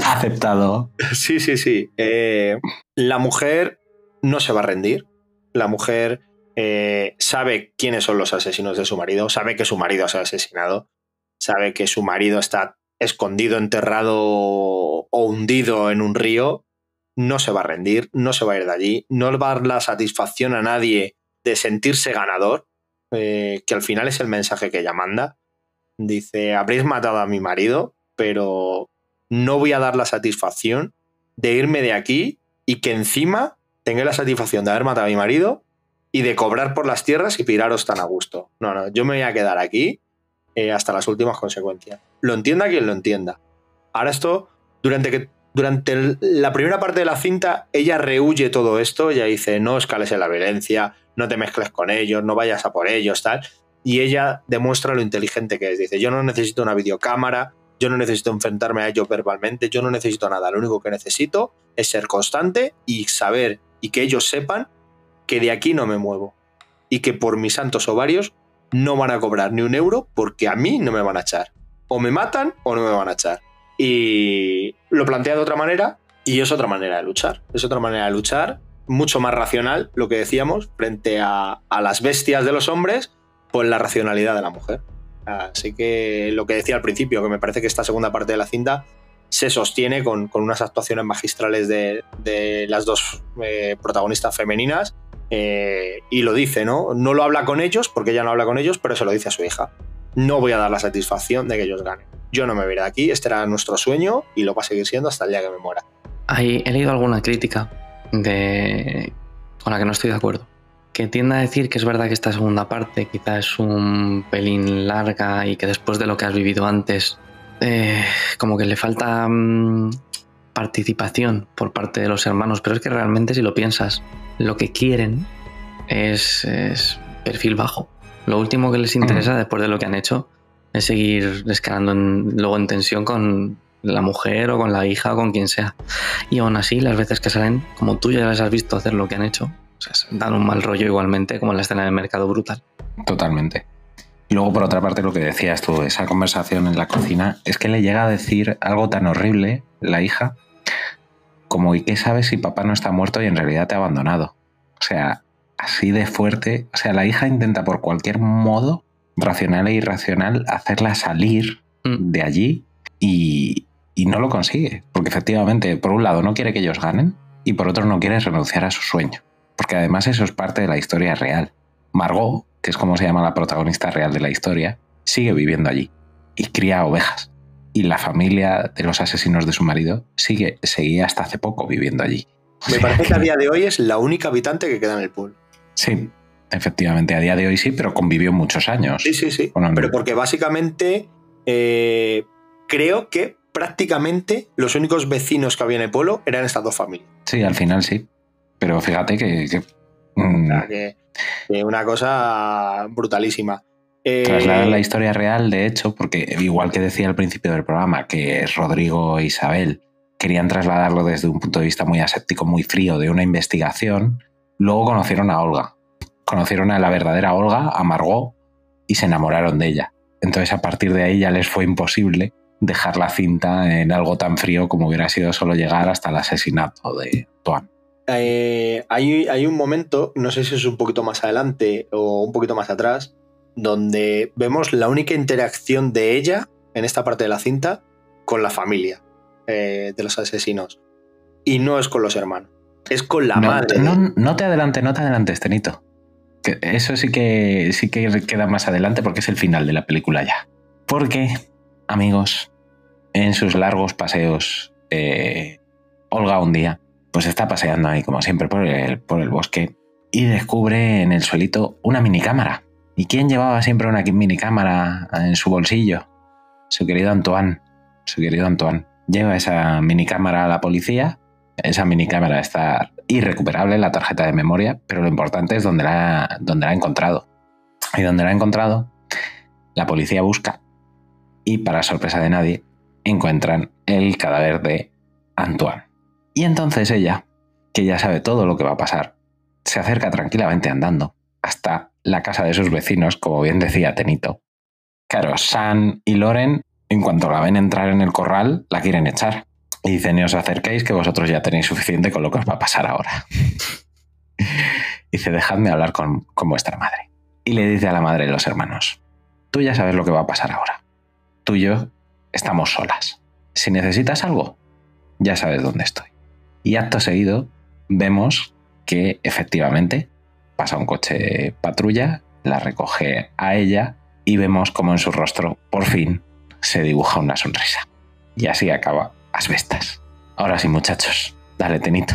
Aceptado. Sí, sí, sí. Eh, la mujer no se va a rendir. La mujer eh, sabe quiénes son los asesinos de su marido, sabe que su marido ha asesinado, sabe que su marido está escondido, enterrado o hundido en un río no se va a rendir, no se va a ir de allí, no va a dar la satisfacción a nadie de sentirse ganador, eh, que al final es el mensaje que ella manda. Dice, habréis matado a mi marido, pero no voy a dar la satisfacción de irme de aquí y que encima tenga la satisfacción de haber matado a mi marido y de cobrar por las tierras y piraros tan a gusto. No, no, yo me voy a quedar aquí eh, hasta las últimas consecuencias. Lo entienda quien lo entienda. Ahora esto, durante que durante la primera parte de la cinta, ella rehuye todo esto, ella dice, no escales en la violencia, no te mezcles con ellos, no vayas a por ellos, tal. Y ella demuestra lo inteligente que es. Dice, yo no necesito una videocámara, yo no necesito enfrentarme a ellos verbalmente, yo no necesito nada, lo único que necesito es ser constante y saber y que ellos sepan que de aquí no me muevo y que por mis santos ovarios no van a cobrar ni un euro porque a mí no me van a echar. O me matan o no me van a echar. Y lo plantea de otra manera y es otra manera de luchar. Es otra manera de luchar, mucho más racional, lo que decíamos, frente a, a las bestias de los hombres, pues la racionalidad de la mujer. Así que lo que decía al principio, que me parece que esta segunda parte de la cinta se sostiene con, con unas actuaciones magistrales de, de las dos eh, protagonistas femeninas. Eh, y lo dice, ¿no? No lo habla con ellos, porque ella no habla con ellos, pero se lo dice a su hija. No voy a dar la satisfacción de que ellos ganen. Yo no me veré de aquí, este era nuestro sueño y lo va a seguir siendo hasta el día que me muera. He leído alguna crítica de... con la que no estoy de acuerdo que tiende a decir que es verdad que esta segunda parte quizá es un pelín larga y que después de lo que has vivido antes, eh, como que le falta mm, participación por parte de los hermanos, pero es que realmente si lo piensas, lo que quieren es, es perfil bajo. Lo último que les interesa después de lo que han hecho es seguir escalando en, luego en tensión con la mujer o con la hija o con quien sea. Y aún así, las veces que salen, como tú ya les has visto hacer lo que han hecho, o sea, dan un mal rollo igualmente como en la escena del mercado brutal. Totalmente. Y luego, por otra parte, lo que decías tú, esa conversación en la cocina, es que le llega a decir algo tan horrible, la hija, como ¿y qué sabes si papá no está muerto y en realidad te ha abandonado? O sea, así de fuerte. O sea, la hija intenta por cualquier modo, racional e irracional, hacerla salir Mm. de allí y, y no lo consigue. Porque efectivamente, por un lado, no quiere que ellos ganen y por otro, no quiere renunciar a su sueño. Porque además eso es parte de la historia real. Margot, que es como se llama la protagonista real de la historia, sigue viviendo allí y cría ovejas. Y la familia de los asesinos de su marido sigue, seguía hasta hace poco viviendo allí. Me parece que a día de hoy es la única habitante que queda en el pool. Sí, efectivamente, a día de hoy sí, pero convivió muchos años. Sí, sí, sí. Pero porque básicamente eh, creo que prácticamente los únicos vecinos que había en el pueblo eran estas dos familias. Sí, al final sí. Pero fíjate que, que, mm, que, que una cosa brutalísima. Eh, trasladar la historia real, de hecho, porque igual que decía al principio del programa, que Rodrigo e Isabel querían trasladarlo desde un punto de vista muy aséptico, muy frío, de una investigación, luego conocieron a Olga. Conocieron a la verdadera Olga, a Margot, y se enamoraron de ella. Entonces, a partir de ahí ya les fue imposible dejar la cinta en algo tan frío como hubiera sido solo llegar hasta el asesinato de Tuan. Eh, hay, hay un momento, no sé si es un poquito más adelante o un poquito más atrás, donde vemos la única interacción de ella en esta parte de la cinta con la familia eh, de los asesinos. Y no es con los hermanos, es con la no, madre. No, no te adelante, no te adelantes, Tenito. Que eso sí que, sí que queda más adelante porque es el final de la película ya. Porque, amigos, en sus largos paseos, eh, Olga un día, pues está paseando ahí como siempre por el, por el bosque y descubre en el suelito una minicámara. ¿Y quién llevaba siempre una minicámara en su bolsillo? Su querido Antoine. Su querido Antoine. Lleva esa minicámara a la policía. Esa minicámara está irrecuperable, la tarjeta de memoria, pero lo importante es la, dónde la ha encontrado. Y donde la ha encontrado, la policía busca y, para sorpresa de nadie, encuentran el cadáver de Antoine. Y entonces ella, que ya sabe todo lo que va a pasar, se acerca tranquilamente andando hasta la casa de sus vecinos, como bien decía Tenito. Claro, San y Loren, en cuanto la ven entrar en el corral, la quieren echar. Y dicen, ni os acerquéis que vosotros ya tenéis suficiente con lo que os va a pasar ahora. [LAUGHS] dice, dejadme hablar con, con vuestra madre. Y le dice a la madre de los hermanos, tú ya sabes lo que va a pasar ahora. Tú y yo estamos solas. Si necesitas algo, ya sabes dónde estoy. Y acto seguido vemos que efectivamente pasa un coche patrulla, la recoge a ella y vemos como en su rostro por fin se dibuja una sonrisa. Y así acaba Asbestas. Ahora sí, muchachos, dale, Tenito,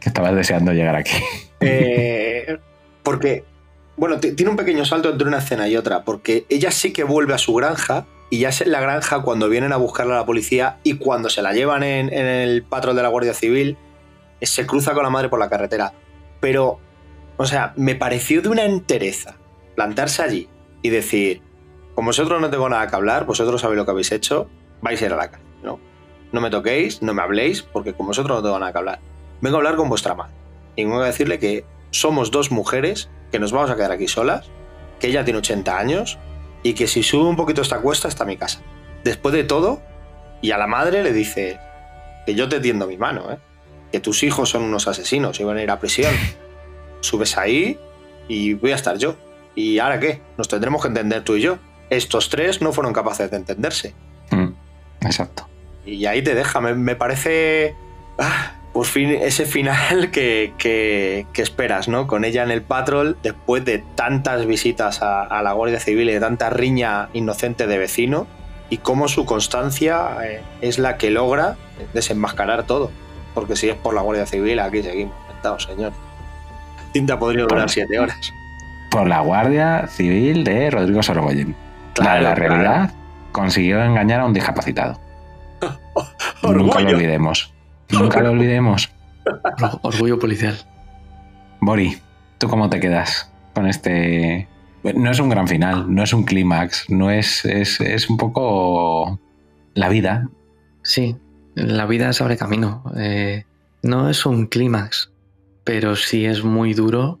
que estabas deseando llegar aquí. Eh, porque, bueno, tiene un pequeño salto entre una escena y otra, porque ella sí que vuelve a su granja y ya es en la granja cuando vienen a buscarla a la policía y cuando se la llevan en, en el patrón de la Guardia Civil, se cruza con la madre por la carretera. Pero, o sea, me pareció de una entereza plantarse allí y decir, como vosotros no tengo nada que hablar, vosotros sabéis lo que habéis hecho, vais a ir a la cárcel, ¿no? No me toquéis, no me habléis, porque con vosotros no tengo nada que hablar. Vengo a hablar con vuestra madre. Y vengo a decirle que somos dos mujeres, que nos vamos a quedar aquí solas, que ella tiene 80 años y que si sube un poquito esta cuesta está mi casa. Después de todo, y a la madre le dice que yo te tiendo mi mano, ¿eh? que tus hijos son unos asesinos y van a ir a prisión. Subes ahí y voy a estar yo. ¿Y ahora qué? Nos tendremos que entender tú y yo. Estos tres no fueron capaces de entenderse. Mm, exacto. Y ahí te deja. Me, me parece. ah, por fin ese final que, que- que esperas, ¿no? Con ella en el patrol, después de tantas visitas a, a la Guardia Civil y de tanta riña inocente de vecino, y cómo su constancia eh, es la que logra desenmascarar todo. Porque si es por la Guardia Civil, aquí seguimos. Sentados, señor. Cinta podría durar siete horas. Por la Guardia Civil de Rodrigo Sorogoyen. la de Claro, la claro. realidad consiguió engañar a un discapacitado. [LAUGHS] Nunca lo olvidemos. Nunca lo olvidemos. [LAUGHS] Or- Orgullo policial. Bori, ¿tú cómo te quedas con este...? No es un gran final, no es un clímax, no es, es, es un poco la vida. Sí, la vida se abre camino. Eh, no es un clímax, pero sí es muy duro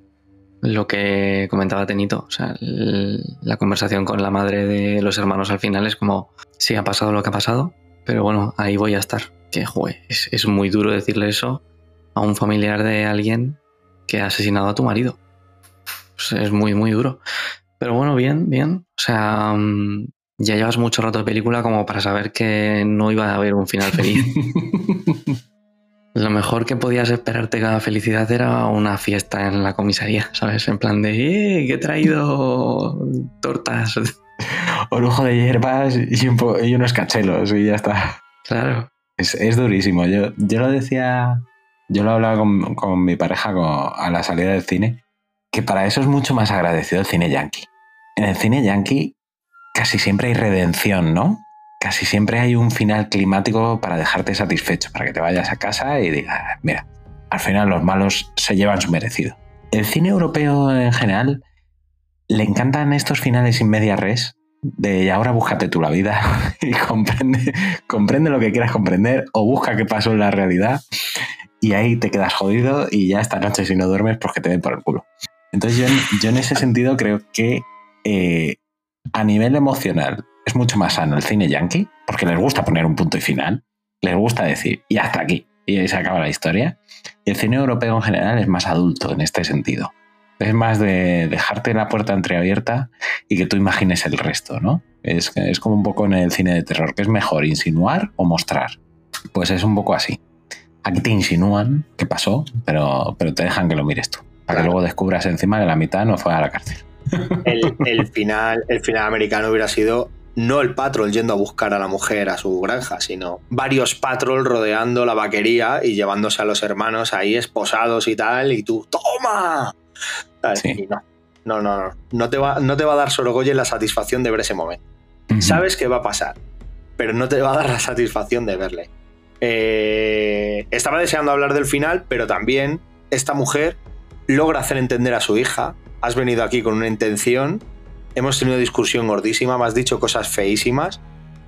lo que comentaba Tenito. O sea, la conversación con la madre de los hermanos al final es como, sí, ha pasado lo que ha pasado, pero bueno, ahí voy a estar. Que, joder, es, es muy duro decirle eso a un familiar de alguien que ha asesinado a tu marido. Es muy, muy duro. Pero bueno, bien, bien. O sea, mm, ya llevas mucho rato de película como para saber que no iba a haber un final feliz. [LAUGHS] Lo mejor que podías esperarte cada felicidad era una fiesta en la comisaría, ¿sabes? En plan de, ¡eh! Que he traído tortas. [LAUGHS] Orujo de hierbas y, un y unos cachelos y ya está. Claro. Es, es durísimo. Yo, yo lo decía, yo lo hablaba con, con mi pareja con- a la salida del cine, que para eso es mucho más agradecido el cine yankee. En el cine yankee casi siempre hay redención, ¿no? Casi siempre hay un final climático para dejarte satisfecho, para que te vayas a casa y digas, mira, al final los malos se llevan su merecido. El cine europeo en general le encantan estos finales sin media res, de "Y ahora búscate tú la vida [LAUGHS] y comprende, comprende lo que quieras comprender o busca qué pasó en la realidad y ahí te quedas jodido y ya esta noche si no duermes pues que te den por el culo. Entonces yo, en- yo en ese sentido creo que eh, a nivel emocional es mucho más sano el cine yankee porque les gusta poner un punto y final, les gusta decir y hasta aquí y ahí se acaba la historia. Y el cine europeo en general es más adulto en este sentido. Es más de dejarte la puerta entreabierta y que tú imagines el resto, ¿no? Es, es como un poco en el cine de terror, que es mejor insinuar o mostrar. Pues es un poco así. Aquí te insinúan qué pasó, pero, pero te dejan que lo mires tú. Para que luego descubras encima que la mitad no fue a la cárcel. el, el final, el final americano hubiera sido no el patrol yendo a buscar a la mujer a su granja, sino varios patrol rodeando la vaquería y llevándose a los hermanos ahí esposados y tal, y tú, ¡toma! Y no, no, no, no. No te, va, no te va a dar Sorogoyen la satisfacción de ver ese momento. Sabes que va a pasar, pero no te va a dar la satisfacción de verle. Eh, estaba deseando hablar del final, pero también esta mujer logra hacer entender a su hija. Has venido aquí con una intención, hemos tenido discusión gordísima, me has dicho cosas feísimas,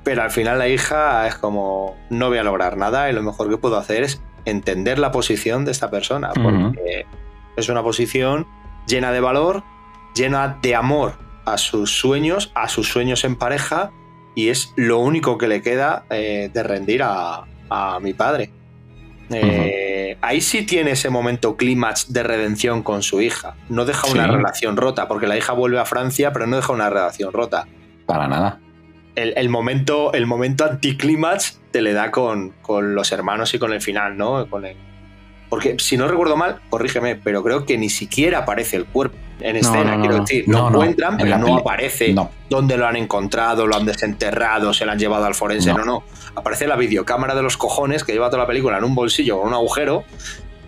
pero al final la hija es como, no voy a lograr nada y lo mejor que puedo hacer es entender la posición de esta persona, porque es una posición llena de valor, llena de amor a sus sueños, a sus sueños en pareja, y es lo único que le queda eh, de rendir a, a mi padre. Eh, Ahí sí tiene ese momento clímax de redención con su hija. No deja una relación rota, porque la hija vuelve a Francia, pero no deja una relación rota. Para nada. El, el momento, el momento anticlímax te le da con, con los hermanos y con el final, ¿no? Con el, Porque si no recuerdo mal, corrígeme, pero creo que ni siquiera aparece el cuerpo en No, escena, no, no, quiero no. decir. No, lo encuentran, En pero la no aparece no. dónde lo han encontrado, lo han desenterrado, se lo han llevado al forense. No. No, no. Aparece la videocámara de los cojones que lleva toda la película en un bolsillo con un agujero,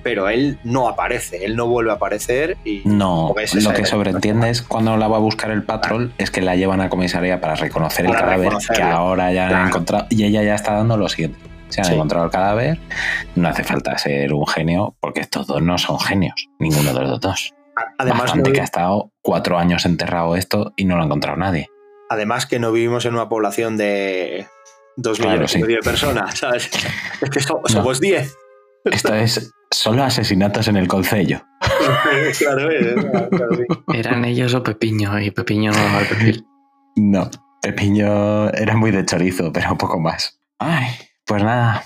pero él no aparece, él no vuelve a aparecer y No, lo que sobreentiende es cuando la va a buscar el patrol es que la llevan a comisaría para reconocer el Para cadáver que ahora ya han Claro. encontrado y ella ya está dando lo siguiente. Se han Sí. encontrado el cadáver, no hace falta ser un genio porque estos dos no son genios, ninguno de los dos. Además, Bastante no- que ha estado cuatro años enterrado esto y no lo ha encontrado nadie. Además que no vivimos en una población de 2 Claro, millones y medio de personas, [LAUGHS] ¿sabes? Es que so- somos 10. Esto es solo asesinatos en el concello. [LAUGHS] claro, es, claro, sí. Eran ellos o Pepiño, y Pepiño no el perfil. No, Pepiño era muy de chorizo, pero un poco más. Ay, pues nada.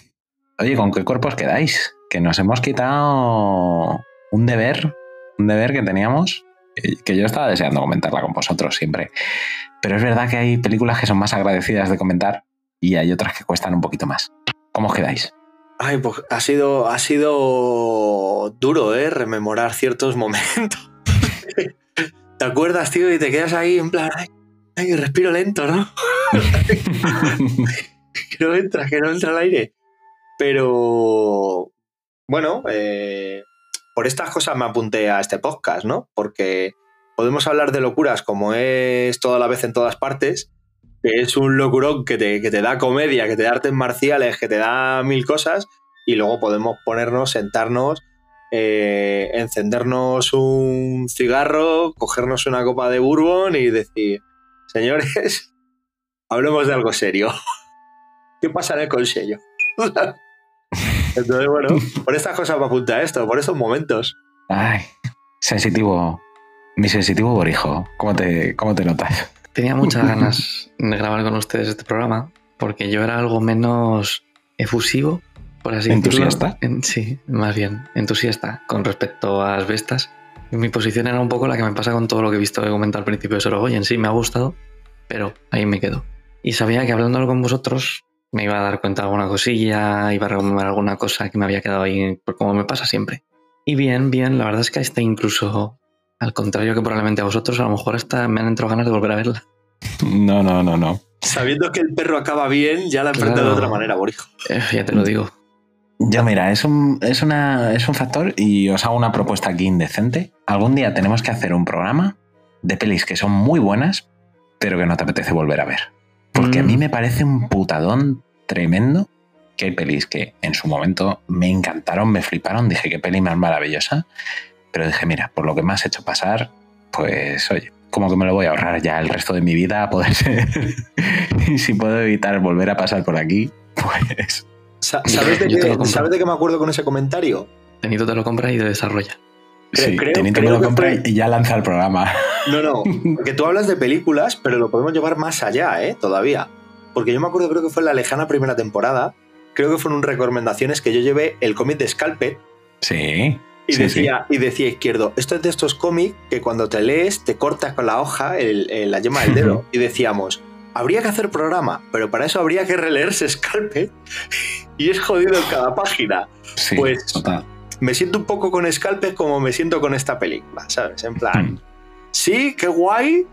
Oye, ¿con qué cuerpos quedáis? Que nos hemos quitado un deber, un deber que teníamos, que yo estaba deseando comentarla con vosotros siempre. Pero es verdad que hay películas que son más agradecidas de comentar y hay otras que cuestan un poquito más. ¿Cómo os quedáis? Ay, pues ha sido, ha sido duro, ¿eh? Rememorar ciertos [LAUGHS] momentos. ¿Te acuerdas, tío? Y te quedas ahí en plan, ay, ay, respiro lento, ¿no? [LAUGHS] [LAUGHS] que no entra, que no entra el aire. Pero, bueno, eh, por estas cosas me apunté a este podcast, ¿no? Porque podemos hablar de locuras como es toda la vez en todas partes, que es un locurón que te, que te da comedia, que te da artes marciales, que te da mil cosas, y luego podemos ponernos, sentarnos, eh, encendernos un cigarro, cogernos una copa de bourbon y decir, señores, [LAUGHS] hablemos de algo serio. [LAUGHS] ¿Qué pasa en el consejo? [LAUGHS] Entonces, bueno, por estas cosas me apunta esto, por estos momentos. Ay, sensitivo. Mi sensitivo borijo. ¿Cómo te, cómo te notas? Tenía muchas [LAUGHS] ganas de grabar con ustedes este programa porque yo era algo menos efusivo, por así decirlo. ¿Entusiasta? En- sí, más bien, entusiasta con respecto a las bestas. Y mi posición era un poco la que me pasa con todo lo que he visto que comentado al principio de Sorogoyen. Sí, me ha gustado, pero ahí me quedo. Y sabía que hablándolo con vosotros me iba a dar cuenta de alguna cosilla, iba a recomendar alguna cosa que me había quedado ahí, como me pasa siempre. Y bien, bien, la verdad es que hasta incluso, al contrario que probablemente a vosotros, a lo mejor hasta me han entrado ganas de volver a verla. No, no, no, no. Sabiendo que el perro acaba bien, ya la enfrenta Claro. de otra manera, Borijo. Eh, ya te lo digo. Yo, mira, es un, es, una, es un factor y os hago una propuesta aquí indecente. Algún día tenemos que hacer un programa de pelis que son muy buenas, pero que no te apetece volver a ver. Porque a Mm. mí me parece un putadón tremendo que hay pelis que en su momento me encantaron, me fliparon, dije qué peli más maravillosa, pero dije, mira, por lo que me has hecho pasar, pues oye, como que me lo voy a ahorrar ya el resto de mi vida a poder ser. [LAUGHS] y si puedo evitar volver a pasar por aquí, pues... Sa- ¿Sabes de, lo qué, compro. ¿Sabes de qué me acuerdo con ese comentario? Tenito te lo compra y te desarrolla. Sí, creo- Tenito me creo lo que compra fue- y ya lanza el programa. No, no, [LAUGHS] porque tú hablas de películas, pero lo podemos llevar más allá, ¿eh? Todavía. Porque yo me acuerdo, creo que fue en la lejana primera temporada, creo que fueron recomendaciones que yo llevé el cómic de Scalped Sí. y, sí, decía, y decía izquierdo, esto es de estos cómics que cuando te lees te cortas con la hoja el- el- la yema del dedo. y decíamos, habría que hacer programa, pero para eso habría que releerse Scalped [LAUGHS] y es jodido en cada página. Sí, Pues- total. Me siento un poco con Scalped como me siento con esta película, ¿sabes? En plan, Mm, sí, qué guay,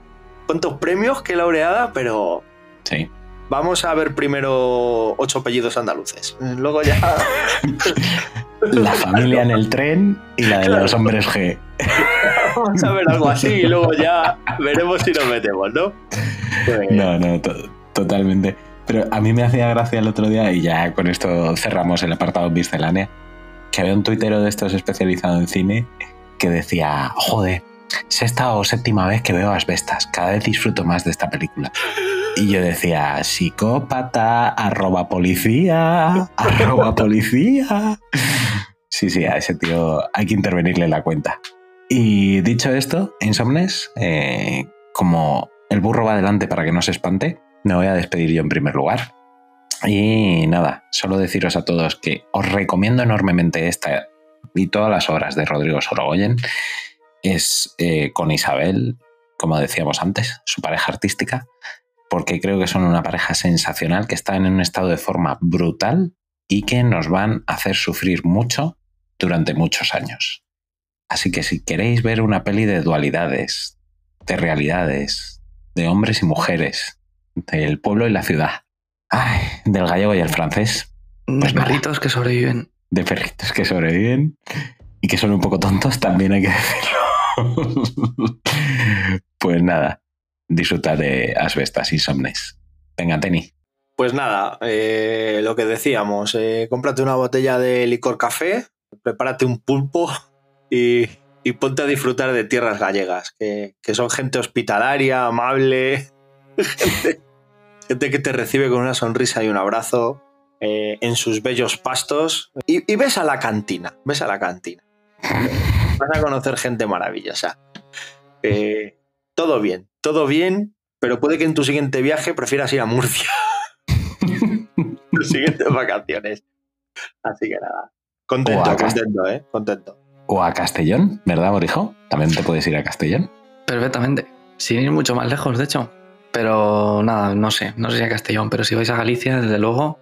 cuántos premios, qué laureada, pero Sí. Vamos a ver primero ocho apellidos andaluces. Luego ya [LAUGHS] La familia en el tren y la de los hombres G. vamos a ver algo así y luego ya veremos si nos metemos, ¿no? No, no, to- totalmente. Pero a mí me hacía gracia el otro día, y ya con esto cerramos el apartado miscelánea, que había un tuitero de estos especializado en cine que decía, joder, sexta o séptima vez que veo Asbestas, cada vez disfruto más de esta película. Y yo decía, psicópata, arroba policía, arroba policía. Sí, sí, a ese tío hay que intervenirle en la cuenta. Y dicho esto, Insomnes, eh, como el burro va adelante para que no se espante, me voy a despedir yo en primer lugar. Y nada, solo deciros a todos que os recomiendo enormemente esta y todas las obras de Rodrigo Sorogoyen. Es eh, con Isabel, como decíamos antes, su pareja artística, porque creo que son una pareja sensacional, que están en un estado de forma brutal y que nos van a hacer sufrir mucho durante muchos años. Así que si queréis ver una peli de dualidades, de realidades, de hombres y mujeres, del pueblo y la ciudad, ay, del gallego y el francés, de Pues nada. perritos que sobreviven. de perritos que sobreviven y que son un poco tontos, también hay que decirlo. [LAUGHS] pues nada, disfruta de Asbestas Insomnes. Venga, Teni. Pues nada, eh, lo que decíamos, eh, cómprate una botella de licor café, prepárate un pulpo y, y ponte a disfrutar de tierras gallegas, que, que son gente hospitalaria, amable, [LAUGHS] gente, gente que te recibe con una sonrisa y un abrazo eh, en sus bellos pastos. Y, y ves a la cantina, ves a la cantina. [LAUGHS] Vas a conocer gente maravillosa. Eh, todo bien, todo bien, pero puede que en tu siguiente viaje prefieras ir a Murcia. [LAUGHS] Tus siguientes vacaciones. Así que nada. Contento, O a Cast- contento, ¿eh? Contento. O a Castellón, ¿verdad, Borijo? También te puedes ir a Castellón. Perfectamente. Sin ir mucho más lejos, de hecho. Pero nada, no sé. No sé si a Castellón, pero si vais a Galicia, desde luego,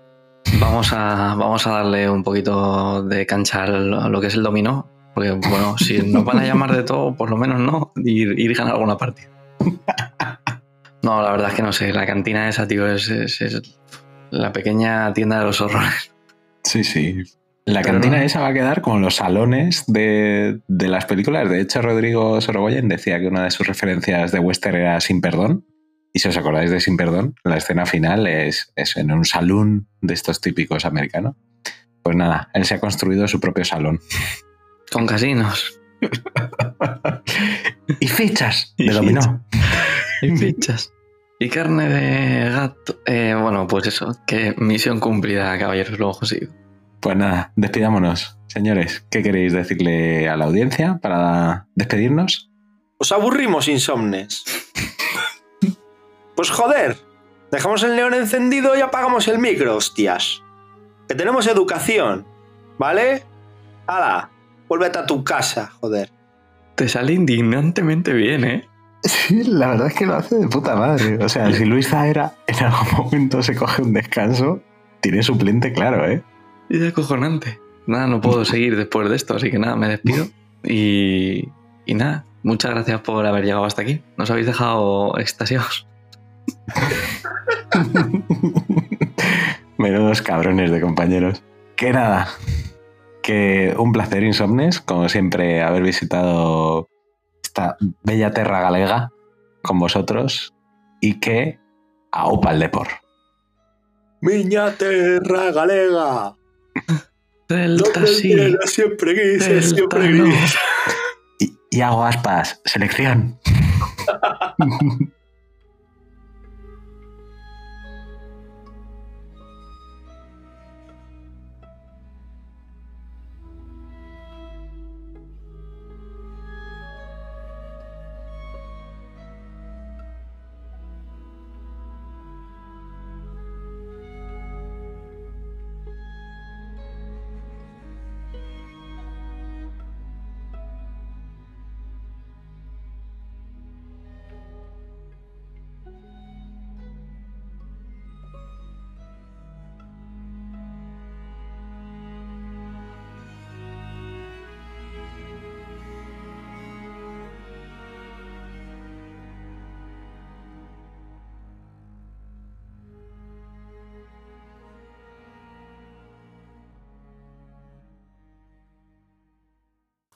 vamos a, vamos a darle un poquito de cancha a lo que es el dominó. Porque, bueno, si nos van a llamar de todo, por lo menos no, ir, ir ganar alguna partida. [LAUGHS] No, la verdad es que no sé. La cantina esa, tío, es, es- es la pequeña tienda de los horrores. Sí, sí. La Pero cantina no. esa va a quedar como los salones de, de las películas. De hecho, Rodrigo Sorogoyen decía que una de sus referencias de western era Sin Perdón. Y si os acordáis de Sin Perdón, la escena final es, es en un salón de estos típicos americanos. Pues nada, él se ha construido su propio salón. Con casinos. [LAUGHS] Y fichas Y de dominó. [LAUGHS] Y fichas. Y carne de gato. Eh, bueno, pues eso. Que misión cumplida, caballeros, lo conseguido. Pues nada, despidámonos. Señores, ¿qué queréis decirle a la audiencia para despedirnos? ¿Os aburrimos, insomnes? Pues joder, dejamos el neón encendido y apagamos el micro, hostias. Que tenemos educación, ¿vale? ¡Hala! Vuélvete a tu casa, joder. Te sale indignantemente bien, ¿eh? Sí, la verdad es que lo hace de puta madre. O sea, si Luis Zaera en algún momento se coge un descanso, tiene suplente claro, ¿eh? Es acojonante. Nada, no puedo seguir después de esto, así que nada, me despido. Y, y nada, muchas gracias por haber llegado hasta aquí. Nos habéis dejado extasiados. [LAUGHS] Menudos cabrones de compañeros. Que nada, que un placer, Insomnes, como siempre, haber visitado esta bella terra galega con vosotros y que a Opal Depor. Miña terra galega. [LAUGHS] Delta el sí. siempre gris, Delta siempre no. gris. Y, y hago aspas, selección. [LAUGHS]